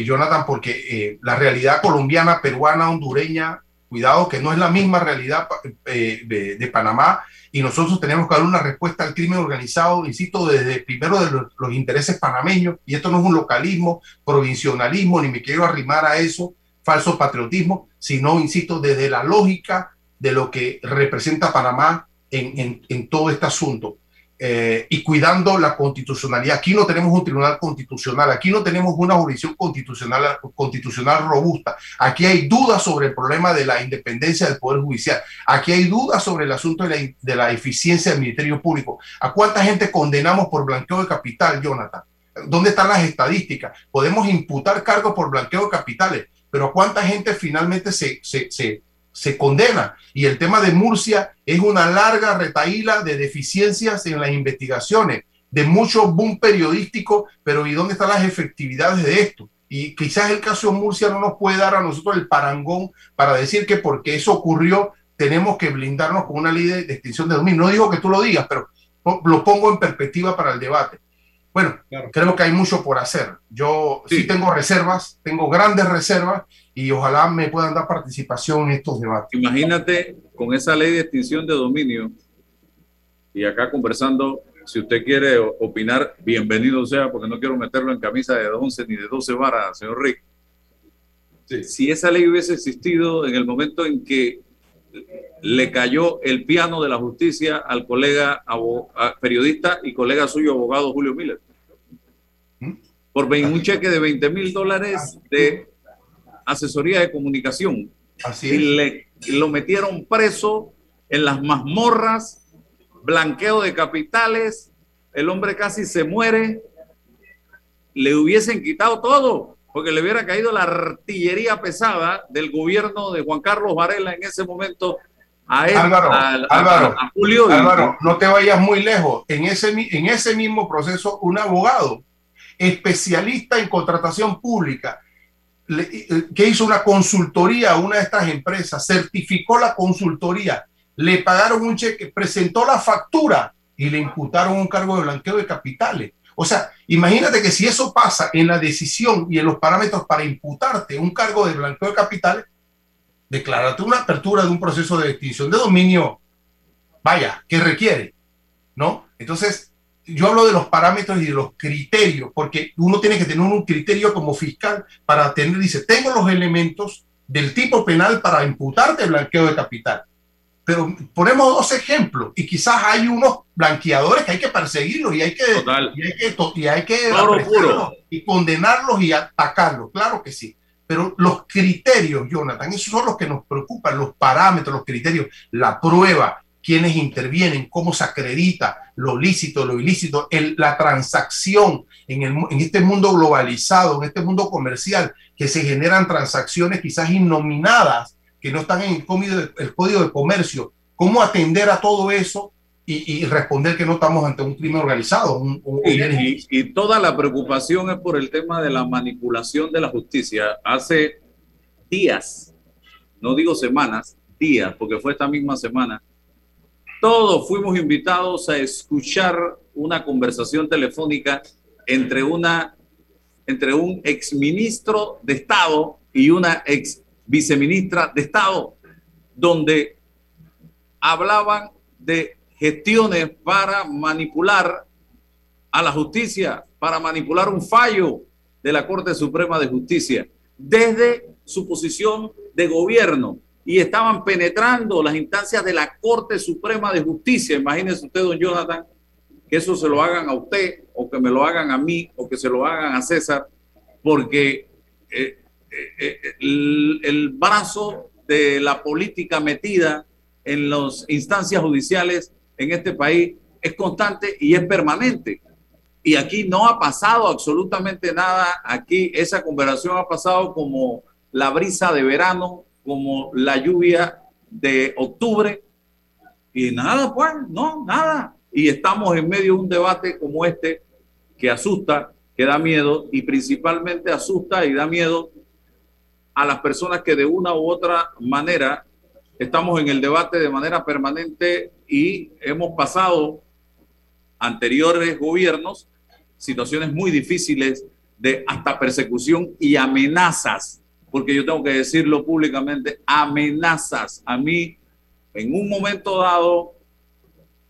Jonathan, porque la realidad colombiana, peruana, hondureña, cuidado que no es la misma realidad de, de Panamá y nosotros tenemos que dar una respuesta al crimen organizado, insisto, desde primero de los, intereses panameños, y esto no es un localismo, provincialismo, ni me quiero arrimar a eso, falso patriotismo, sino, insisto, desde la lógica de lo que representa Panamá en, en todo este asunto eh, y cuidando la constitucionalidad. Aquí no tenemos un tribunal constitucional, aquí no tenemos una jurisdicción constitucional, constitucional robusta. Aquí hay dudas sobre el problema de la independencia del Poder Judicial. Aquí hay dudas sobre el asunto de la, de la eficiencia del Ministerio Público. ¿A cuánta gente condenamos por blanqueo de capital, Jonathan? ¿Dónde están las estadísticas? Podemos imputar cargos por blanqueo de capitales, pero ¿a cuánta gente finalmente se, se, se, se condena. Y el tema de Murcia es una larga retaíla de deficiencias en las investigaciones, de mucho boom periodístico, pero ¿y dónde están las efectividades de esto? Y quizás el caso de Murcia no nos puede dar a nosotros el parangón para decir que porque eso ocurrió tenemos que blindarnos con una ley de, extinción de dominio. No digo que tú lo digas, pero lo pongo en perspectiva para el debate. Bueno, claro. creo que hay mucho por hacer. Yo sí. sí. tengo reservas, tengo grandes reservas y ojalá me puedan dar participación en estos debates. Imagínate con esa ley de extinción de dominio y acá conversando, si usted quiere opinar, bienvenido sea, porque no quiero meterlo en camisa de 11 ni de 12 varas, señor Rick. Sí. Si esa ley hubiese existido en el momento en que le cayó el piano de la justicia al colega periodista y colega suyo, abogado Julio Miller. Por un cheque de 20 mil dólares de asesoría de comunicación. Así y le lo metieron preso en las mazmorras, blanqueo de capitales, el hombre casi se muere, le hubiesen quitado todo, porque le hubiera caído la artillería pesada del gobierno de Juan Carlos Varela en ese momento a, él, Álvaro, a, Álvaro, a, Julio. Álvaro, no te vayas muy lejos. En ese, en ese mismo proceso, un abogado especialista en contratación pública le, que hizo una consultoría a una de estas empresas, certificó la consultoría, le pagaron un cheque, presentó la factura y le imputaron un cargo de blanqueo de capitales. O sea, imagínate que si eso pasa en la decisión y en los parámetros para imputarte un cargo de blanqueo de capitales, declárate una apertura de un proceso de extinción de dominio vaya, que requiere, ¿no? Entonces, yo hablo de los parámetros y de los criterios, porque uno tiene que tener un criterio como fiscal para tener, dice, tengo los elementos del tipo penal para imputarte blanqueo de capital. Pero ponemos dos ejemplos y quizás hay unos blanqueadores que hay que perseguirlos y hay que, y hay que, y hay que y condenarlos y atacarlos, claro que sí. Pero los criterios, Jonathan, esos son los que nos preocupan, los parámetros, los criterios, la prueba, quiénes intervienen, cómo se acredita lo lícito, lo ilícito, la transacción en, el, en este mundo globalizado, en este mundo comercial, que se generan transacciones quizás innominadas, que no están en el código de, el código de comercio. ¿Cómo atender a todo eso y, responder que no estamos ante un crimen organizado. y, y, toda la preocupación es por el tema de la manipulación de la justicia. Hace días, no digo semanas, días, porque fue esta misma semana, todos fuimos invitados a escuchar una conversación telefónica entre una entre un exministro de Estado y una ex viceministra de Estado, donde hablaban de gestiones para manipular a la justicia, para manipular un fallo de la Corte Suprema de Justicia, desde su posición de gobierno y estaban penetrando las instancias de la Corte Suprema de Justicia. Imagínese usted, don Jonathan, que eso se lo hagan a usted o que me lo hagan a mí o que se lo hagan a César, porque eh, eh, eh, el, el, brazo de la política metida en las instancias judiciales en este país es constante y es permanente. Y aquí no ha pasado absolutamente nada. Aquí esa conversación ha pasado como la brisa de verano como la lluvia de octubre y nada, pues, no, nada. Y estamos en medio de un debate como este que asusta, que da miedo y principalmente asusta y da miedo a las personas que de una u otra manera estamos en el debate de manera permanente y hemos pasado anteriores gobiernos situaciones muy difíciles de hasta persecución y amenazas porque yo tengo que decirlo públicamente, amenazas. A mí, en un momento dado,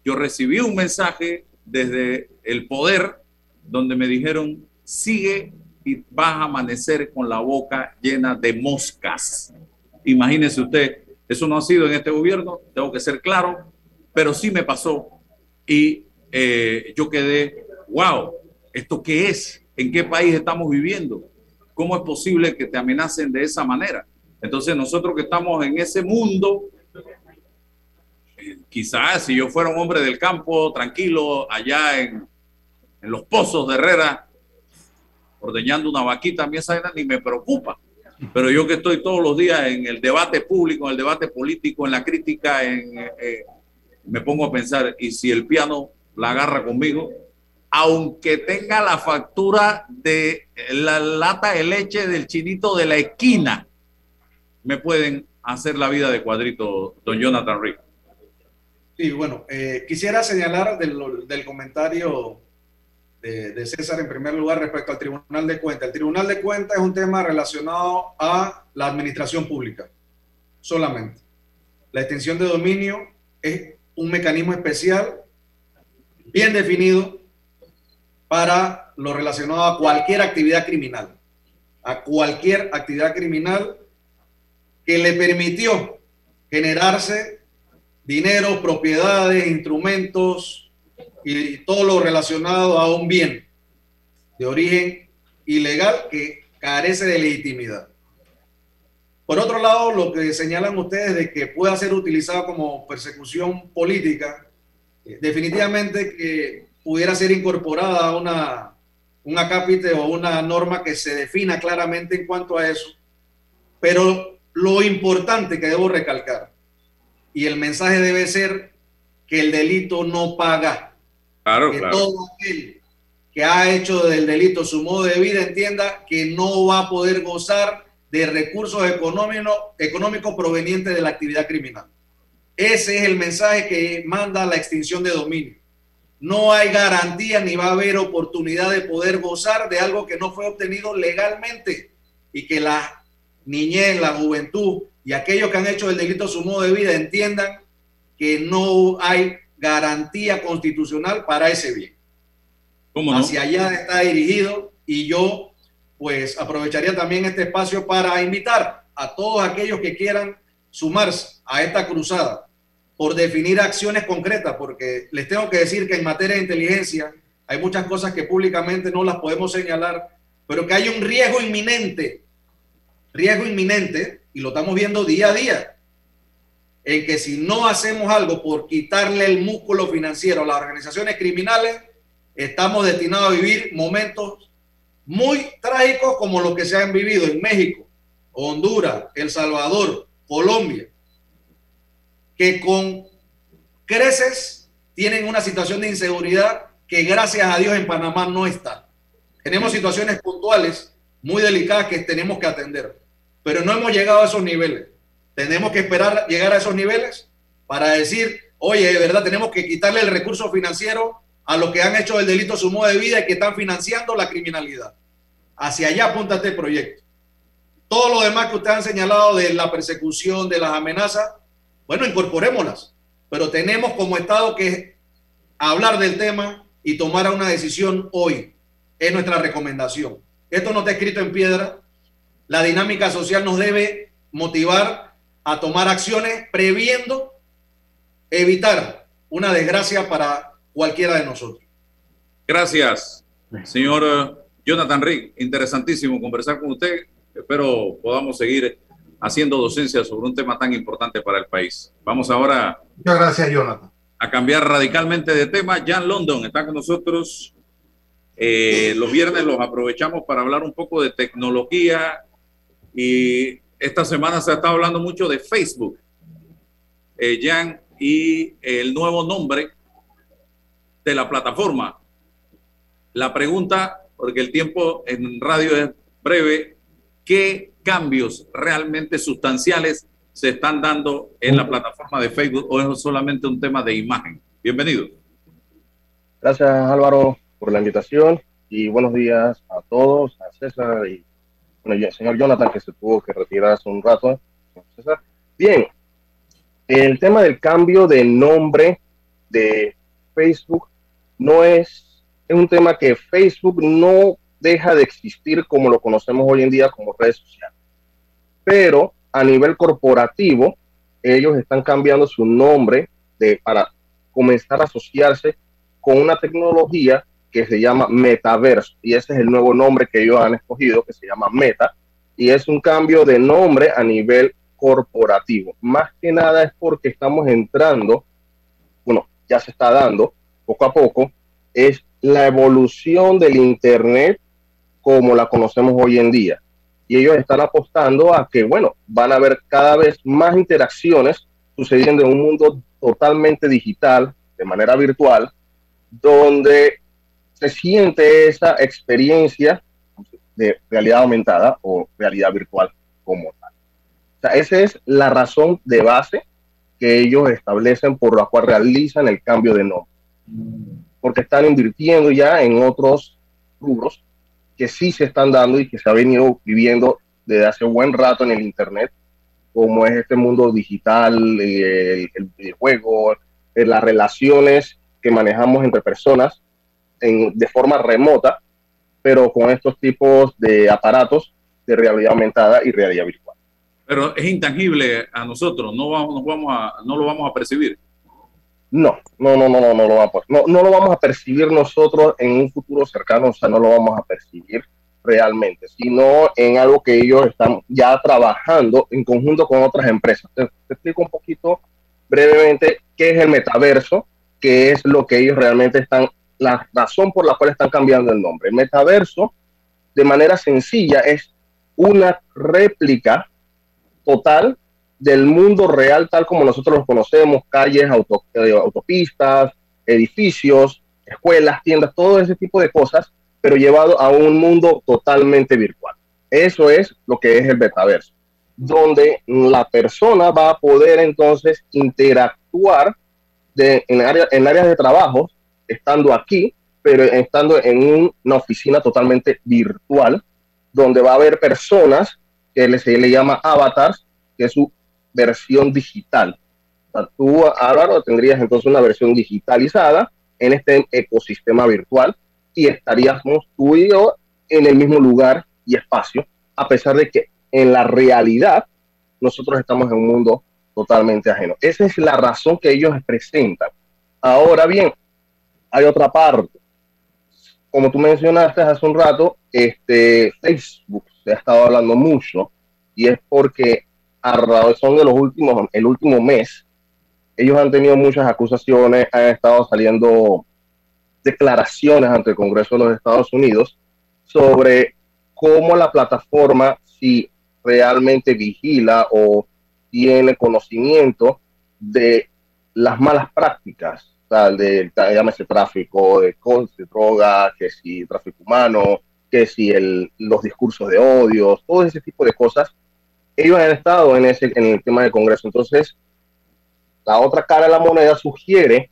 yo recibí un mensaje desde el poder donde me dijeron, sigue y vas a amanecer con la boca llena de moscas. Imagínese usted, eso no ha sido en este gobierno, tengo que ser claro, pero sí me pasó y eh, yo quedé, wow, ¿esto qué es? ¿En qué país estamos viviendo? ¿Cómo es posible que te amenacen de esa manera? Entonces nosotros que estamos en ese mundo, eh, quizás si yo fuera un hombre del campo, tranquilo, allá en, los pozos de Herrera, ordeñando una vaquita, a mí esa ni me preocupa. Pero yo que estoy todos los días en el debate público, en el debate político, en la crítica, en, eh, me pongo a pensar, ¿y si el piano la agarra conmigo? Aunque tenga la factura de la lata de leche del chinito de la esquina, me pueden hacer la vida de cuadrito, don Jonathan Rick. Sí, bueno, eh, quisiera señalar del, comentario de, de, César en primer lugar respecto al Tribunal de Cuentas. El Tribunal de Cuentas es un tema relacionado a la administración pública, solamente. La extensión de dominio es un mecanismo especial, bien definido, para lo relacionado a cualquier actividad criminal, a cualquier actividad criminal que le permitió generarse dinero, propiedades, instrumentos y todo lo relacionado a un bien de origen ilegal que carece de legitimidad. Por otro lado, lo que señalan ustedes de que pueda ser utilizado como persecución política, eh, definitivamente que pudiera ser incorporada una, un acápite o una norma que se defina claramente en cuanto a eso. Pero lo importante que debo recalcar, y el mensaje debe ser que el delito no paga. Claro, que todo aquel que ha hecho del delito su modo de vida entienda que no va a poder gozar de recursos económicos, económicos provenientes de la actividad criminal. Ese es el mensaje que manda la extinción de dominio no hay garantía ni va a haber oportunidad de poder gozar de algo que no fue obtenido legalmente y que la niñez, la juventud y aquellos que han hecho el delito su modo de vida entiendan que no hay garantía constitucional para ese bien. ¿Cómo no? Hacia allá está dirigido y yo pues aprovecharía también este espacio para invitar a todos aquellos que quieran sumarse a esta cruzada por definir acciones concretas, porque les tengo que decir que en materia de inteligencia hay muchas cosas que públicamente no las podemos señalar, pero que hay un riesgo inminente, riesgo inminente, y lo estamos viendo día a día, en que si no hacemos algo por quitarle el músculo financiero a las organizaciones criminales, estamos destinados a vivir momentos muy trágicos como los que se han vivido en México, Honduras, El Salvador, Colombia, que con creces tienen una situación de inseguridad que gracias a Dios en Panamá no está. Tenemos situaciones puntuales muy delicadas que tenemos que atender, pero no hemos llegado a esos niveles. Tenemos que esperar llegar a esos niveles para decir, oye, de verdad tenemos que quitarle el recurso financiero a los que han hecho el delito su modo de vida y que están financiando la criminalidad. Hacia allá apunta este proyecto. Todo lo demás que ustedes han señalado de la persecución, de las amenazas, bueno, incorporémoslas, pero tenemos como Estado que hablar del tema y tomar una decisión hoy. Es nuestra recomendación. Esto no está escrito en piedra. La dinámica social nos debe motivar a tomar acciones previendo evitar una desgracia para cualquiera de nosotros. Gracias, señor Jonathan Rick. Interesantísimo conversar con usted. Espero podamos seguir haciendo docencia sobre un tema tan importante para el país. Vamos ahora. Muchas gracias, Jonathan. A cambiar radicalmente de tema. Jan London está con nosotros. Eh, los viernes los aprovechamos para hablar un poco de tecnología y esta semana se ha estado hablando mucho de Facebook. Eh, Jan, y el nuevo nombre de la plataforma. La pregunta, porque el tiempo en radio es breve, ¿qué cambios realmente sustanciales se están dando en la plataforma de Facebook o es solamente un tema de imagen? Bienvenido. Gracias Álvaro por la invitación y buenos días a todos, a César y bueno, el señor Jonathan que se tuvo que retirar hace un rato. César. Bien, el tema del cambio de nombre de Facebook no es, es un tema que Facebook no deja de existir como lo conocemos hoy en día como redes sociales. Pero a nivel corporativo, ellos están cambiando su nombre de, para comenzar a asociarse con una tecnología que se llama metaverso. Y ese es el nuevo nombre que ellos han escogido, que se llama Meta. Y es un cambio de nombre a nivel corporativo. Más que nada es porque estamos entrando, bueno, ya se está dando poco a poco, es la evolución del Internet como la conocemos hoy en día. Y ellos están apostando a que, bueno, van a haber cada vez más interacciones sucediendo en un mundo totalmente digital, de manera virtual, donde se siente esa experiencia de realidad aumentada o realidad virtual como tal. O sea, esa es la razón de base que ellos establecen por la cual realizan el cambio de nombre. Porque están invirtiendo ya en otros rubros que sí se están dando y que se ha venido viviendo desde hace buen rato en el Internet, como es este mundo digital, el, el videojuego, eh, las relaciones que manejamos entre personas en, de forma remota, pero con estos tipos de aparatos de realidad aumentada y realidad virtual. Pero es intangible a nosotros, no, vamos, vamos a, no lo vamos a percibir. No, no, no, no, no, no lo vamos no, no lo vamos a percibir nosotros en un futuro cercano, o sea, no lo vamos a percibir realmente, sino en algo que ellos están ya trabajando en conjunto con otras empresas. Te, te explico un poquito brevemente qué es el metaverso, qué es lo que ellos realmente están, la razón por la cual están cambiando el nombre. El metaverso, de manera sencilla, es una réplica total del mundo real tal como nosotros los conocemos, calles, auto, eh, autopistas, edificios, escuelas, tiendas, todo ese tipo de cosas, pero llevado a un mundo totalmente virtual. Eso es lo que es el metaverso, donde la persona va a poder entonces interactuar en, en áreas de trabajo, estando aquí, pero estando en un, una oficina totalmente virtual, donde va a haber personas que se le llama avatars, que es su versión digital. tú, Álvaro, tendrías entonces una versión digitalizada en este ecosistema virtual y estaríamos tú y yo en el mismo lugar y espacio, a pesar de que en la realidad nosotros estamos en un mundo totalmente ajeno. Esa es la razón que ellos presentan. Ahora bien, hay otra parte. Como tú mencionaste hace un rato, este, Facebook se ha estado hablando mucho y es porque a razón de los últimos, el último mes, ellos han tenido muchas acusaciones, han estado saliendo declaraciones ante el Congreso de los Estados Unidos sobre cómo la plataforma, si realmente vigila o tiene conocimiento de las malas prácticas, sea, de, llámese tráfico de, de droga, que si tráfico humano, que si el, los discursos de odio, todo ese tipo de cosas, ellos han estado en, ese, en el tema del Congreso. Entonces, la otra cara de la moneda sugiere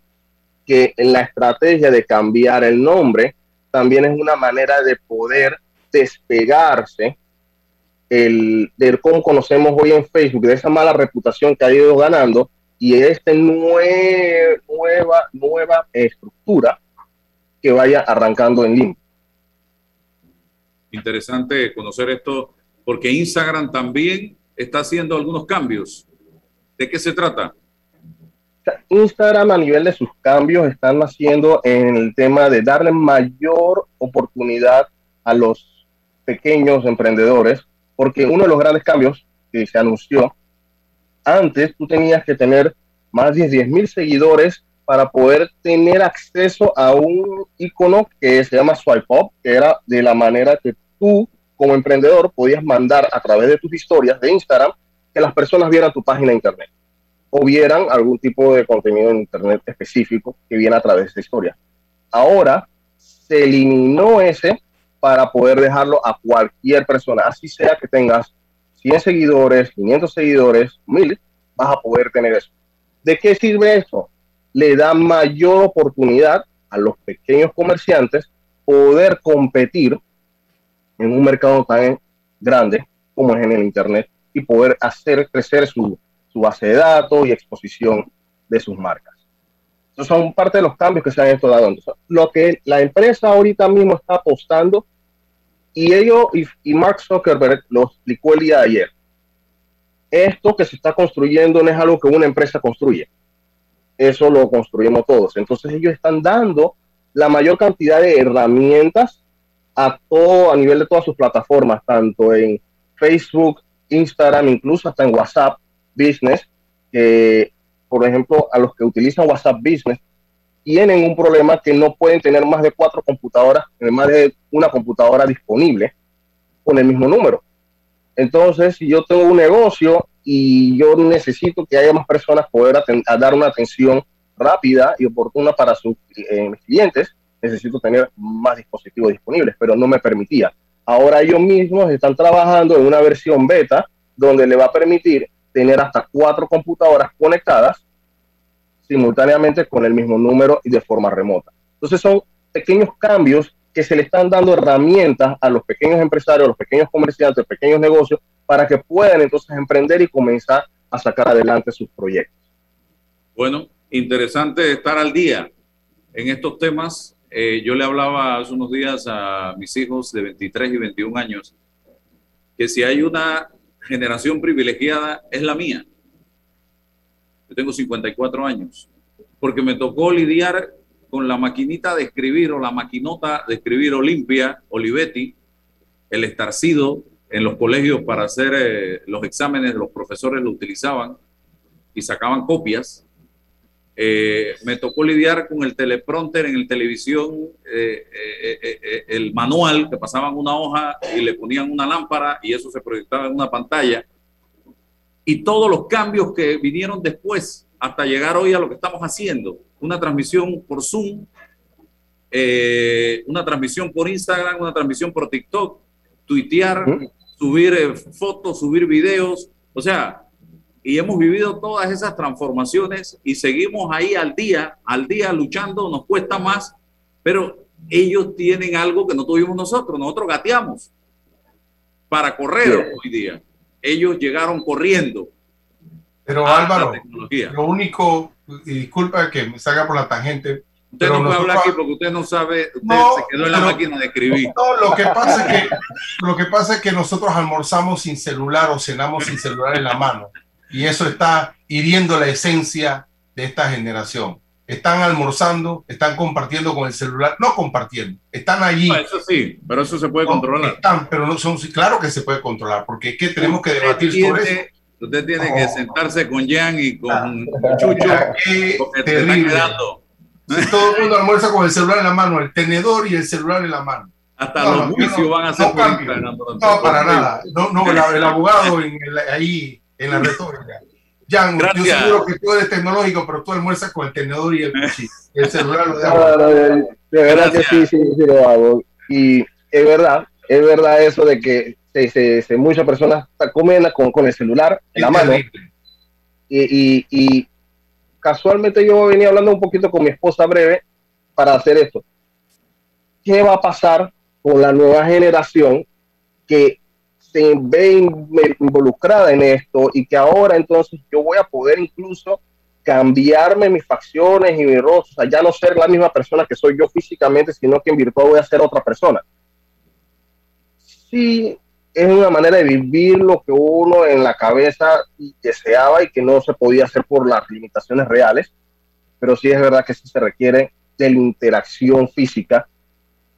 que la estrategia de cambiar el nombre también es una manera de poder despegarse el, de cómo conocemos hoy en Facebook, de esa mala reputación que ha ido ganando y esta nueva, nueva estructura que vaya arrancando en limpio. Interesante conocer esto, porque Instagram también está haciendo algunos cambios. ¿De qué se trata? Instagram a nivel de sus cambios están haciendo en el tema de darle mayor oportunidad a los pequeños emprendedores, porque uno de los grandes cambios que se anunció, antes tú tenías que tener más de 10 mil seguidores para poder tener acceso a un icono que se llama Swipe Up, que era de la manera que tú como emprendedor podías mandar a través de tus historias de Instagram que las personas vieran tu página de internet o vieran algún tipo de contenido en internet específico que viene a través de historia. Ahora se eliminó ese para poder dejarlo a cualquier persona, así sea que tengas 100 seguidores, 500 seguidores, 1000, vas a poder tener eso. ¿De qué sirve eso? Le da mayor oportunidad a los pequeños comerciantes poder competir en un mercado tan grande como es en el Internet y poder hacer crecer su, su base de datos y exposición de sus marcas. Esos son parte de los cambios que se han estado dando. Lo que la empresa ahorita mismo está apostando, y ellos y, Mark Zuckerberg lo explicó el día de ayer, esto que se está construyendo no es algo que una empresa construye. Eso lo construimos todos. Entonces ellos están dando la mayor cantidad de herramientas a todo, a nivel de todas sus plataformas, tanto en Facebook, Instagram, incluso hasta en WhatsApp, Business, por ejemplo, a los que utilizan WhatsApp Business, tienen un problema que no pueden tener más de cuatro computadoras, eh, más de una computadora disponible con el mismo número. Entonces, si yo tengo un negocio y yo necesito que haya más personas poder dar una atención rápida y oportuna para sus eh, clientes, necesito tener más dispositivos disponibles, pero no me permitía. Ahora ellos mismos están trabajando en una versión beta donde le va a permitir tener hasta cuatro computadoras conectadas simultáneamente con el mismo número y de forma remota. Entonces son pequeños cambios que se le están dando herramientas a los pequeños empresarios, a los pequeños comerciantes, pequeños negocios, para que puedan entonces emprender y comenzar a sacar adelante sus proyectos. Bueno, interesante estar al día en estos temas. Eh, yo le hablaba hace unos días a mis hijos de 23 y 21 años que si hay una generación privilegiada es la mía. Yo tengo 54 años, porque me tocó lidiar con la maquinita de escribir o la maquinota de escribir Olimpia, Olivetti, el estarcido en los colegios para hacer eh, los exámenes, los profesores lo utilizaban y sacaban copias. Eh, me tocó lidiar con el teleprompter en el televisión, eh, eh, el manual, que pasaban una hoja y le ponían una lámpara y eso se proyectaba en una pantalla. Y todos los cambios que vinieron después hasta llegar hoy a lo que estamos haciendo, una transmisión por Zoom, una transmisión por Instagram, una transmisión por TikTok, tuitear, subir fotos, subir videos, o sea, y hemos vivido todas esas transformaciones y seguimos ahí al día, al día luchando, nos cuesta más, pero ellos tienen algo que no tuvimos nosotros, nosotros gateamos para correr hoy día. Ellos llegaron corriendo Pero Álvaro, lo único, y disculpa que me salga por la tangente, Usted pero no puede hablar aquí porque usted no sabe, usted No, se quedó en la pero- máquina de escribir. No, lo que pasa es que lo que pasa es que nosotros almorzamos sin celular o cenamos sin celular en la mano y eso está hiriendo la esencia de esta generación. Están almorzando, están compartiendo con el celular, no compartiendo, están allí. No, eso sí, pero eso se puede No, controlar. Están, pero no son, claro que se puede controlar, porque es que tenemos que debatir Usted sobre tiene- eso. Usted tiene que No. sentarse con Jan y con Chucho Mira, qué te terrible. Si todo el mundo almuerza con el celular en la mano, el tenedor y el celular en la mano. Hasta No, los juicios van a ser no para nada. No, no, el abogado en el- ahí en la retórica. Jan, yo seguro que tú eres tecnológico, pero tú almuerzas con el tenedor y el cuchillo. El celular lo No, dejas. no, de, de verdad Gracias. que sí, sí, sí lo hago. Y es verdad, es verdad eso de que se, se- se- muchas personas comen con, con el celular en la mano. terrible. Y, y- y casualmente yo venía hablando un poquito con mi esposa breve para hacer esto. ¿Qué va a pasar con la nueva generación que se ve in- involucrada en esto y que ahora entonces yo voy a poder incluso cambiarme mis facciones y mi rostro, o sea, ya no ser la misma persona que soy yo físicamente, sino que en virtual voy a ser otra persona. Sí, es una manera de vivir lo que uno en la cabeza deseaba y que no se podía hacer por las limitaciones reales, pero sí es verdad que sí se requiere de la interacción física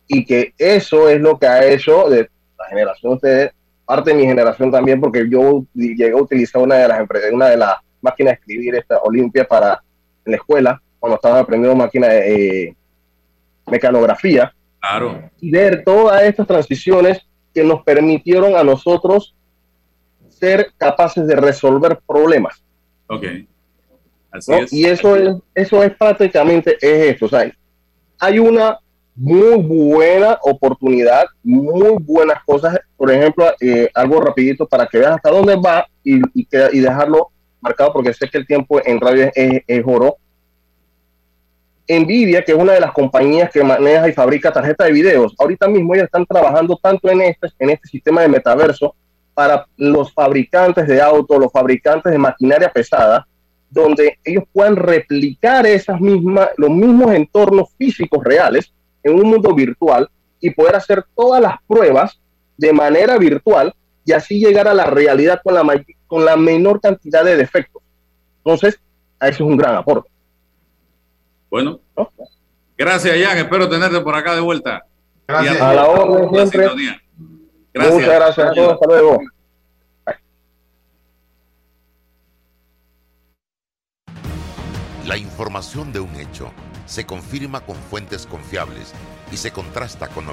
y que eso es lo que ha hecho de la generación de parte de mi generación también, porque yo llegué a utilizar una de las empresas, una de las máquinas de escribir esta Olimpia para en la escuela, cuando estaba aprendiendo máquina de eh, mecanografía, Claro. y ver todas estas transiciones que nos permitieron a nosotros ser capaces de resolver problemas. Ok. Así ¿no? es. Y eso es, eso es prácticamente es esto. O sea, hay una muy buena oportunidad, muy buenas cosas. Por ejemplo, eh, algo rapidito para que veas hasta dónde va y, y, y dejarlo marcado porque sé que el tiempo en radio es- es oro. Nvidia, que es una de las compañías que maneja y fabrica tarjetas de videos, ahorita mismo ellos están trabajando tanto en este, en este sistema de metaverso para los fabricantes de autos, los fabricantes de maquinaria pesada, donde ellos puedan replicar esas mismas, los mismos entornos físicos reales en un mundo virtual y poder hacer todas las pruebas de manera virtual y así llegar a la realidad con la, con la menor cantidad de defectos. Entonces, a eso es un gran aporte. Bueno, ¿no? gracias, Jan. Espero tenerte por acá de vuelta. Gracias. A la orden siempre. sintonía. Gracias. Muchas gracias a todos. Hasta luego. La información de un hecho se confirma con fuentes confiables y se contrasta con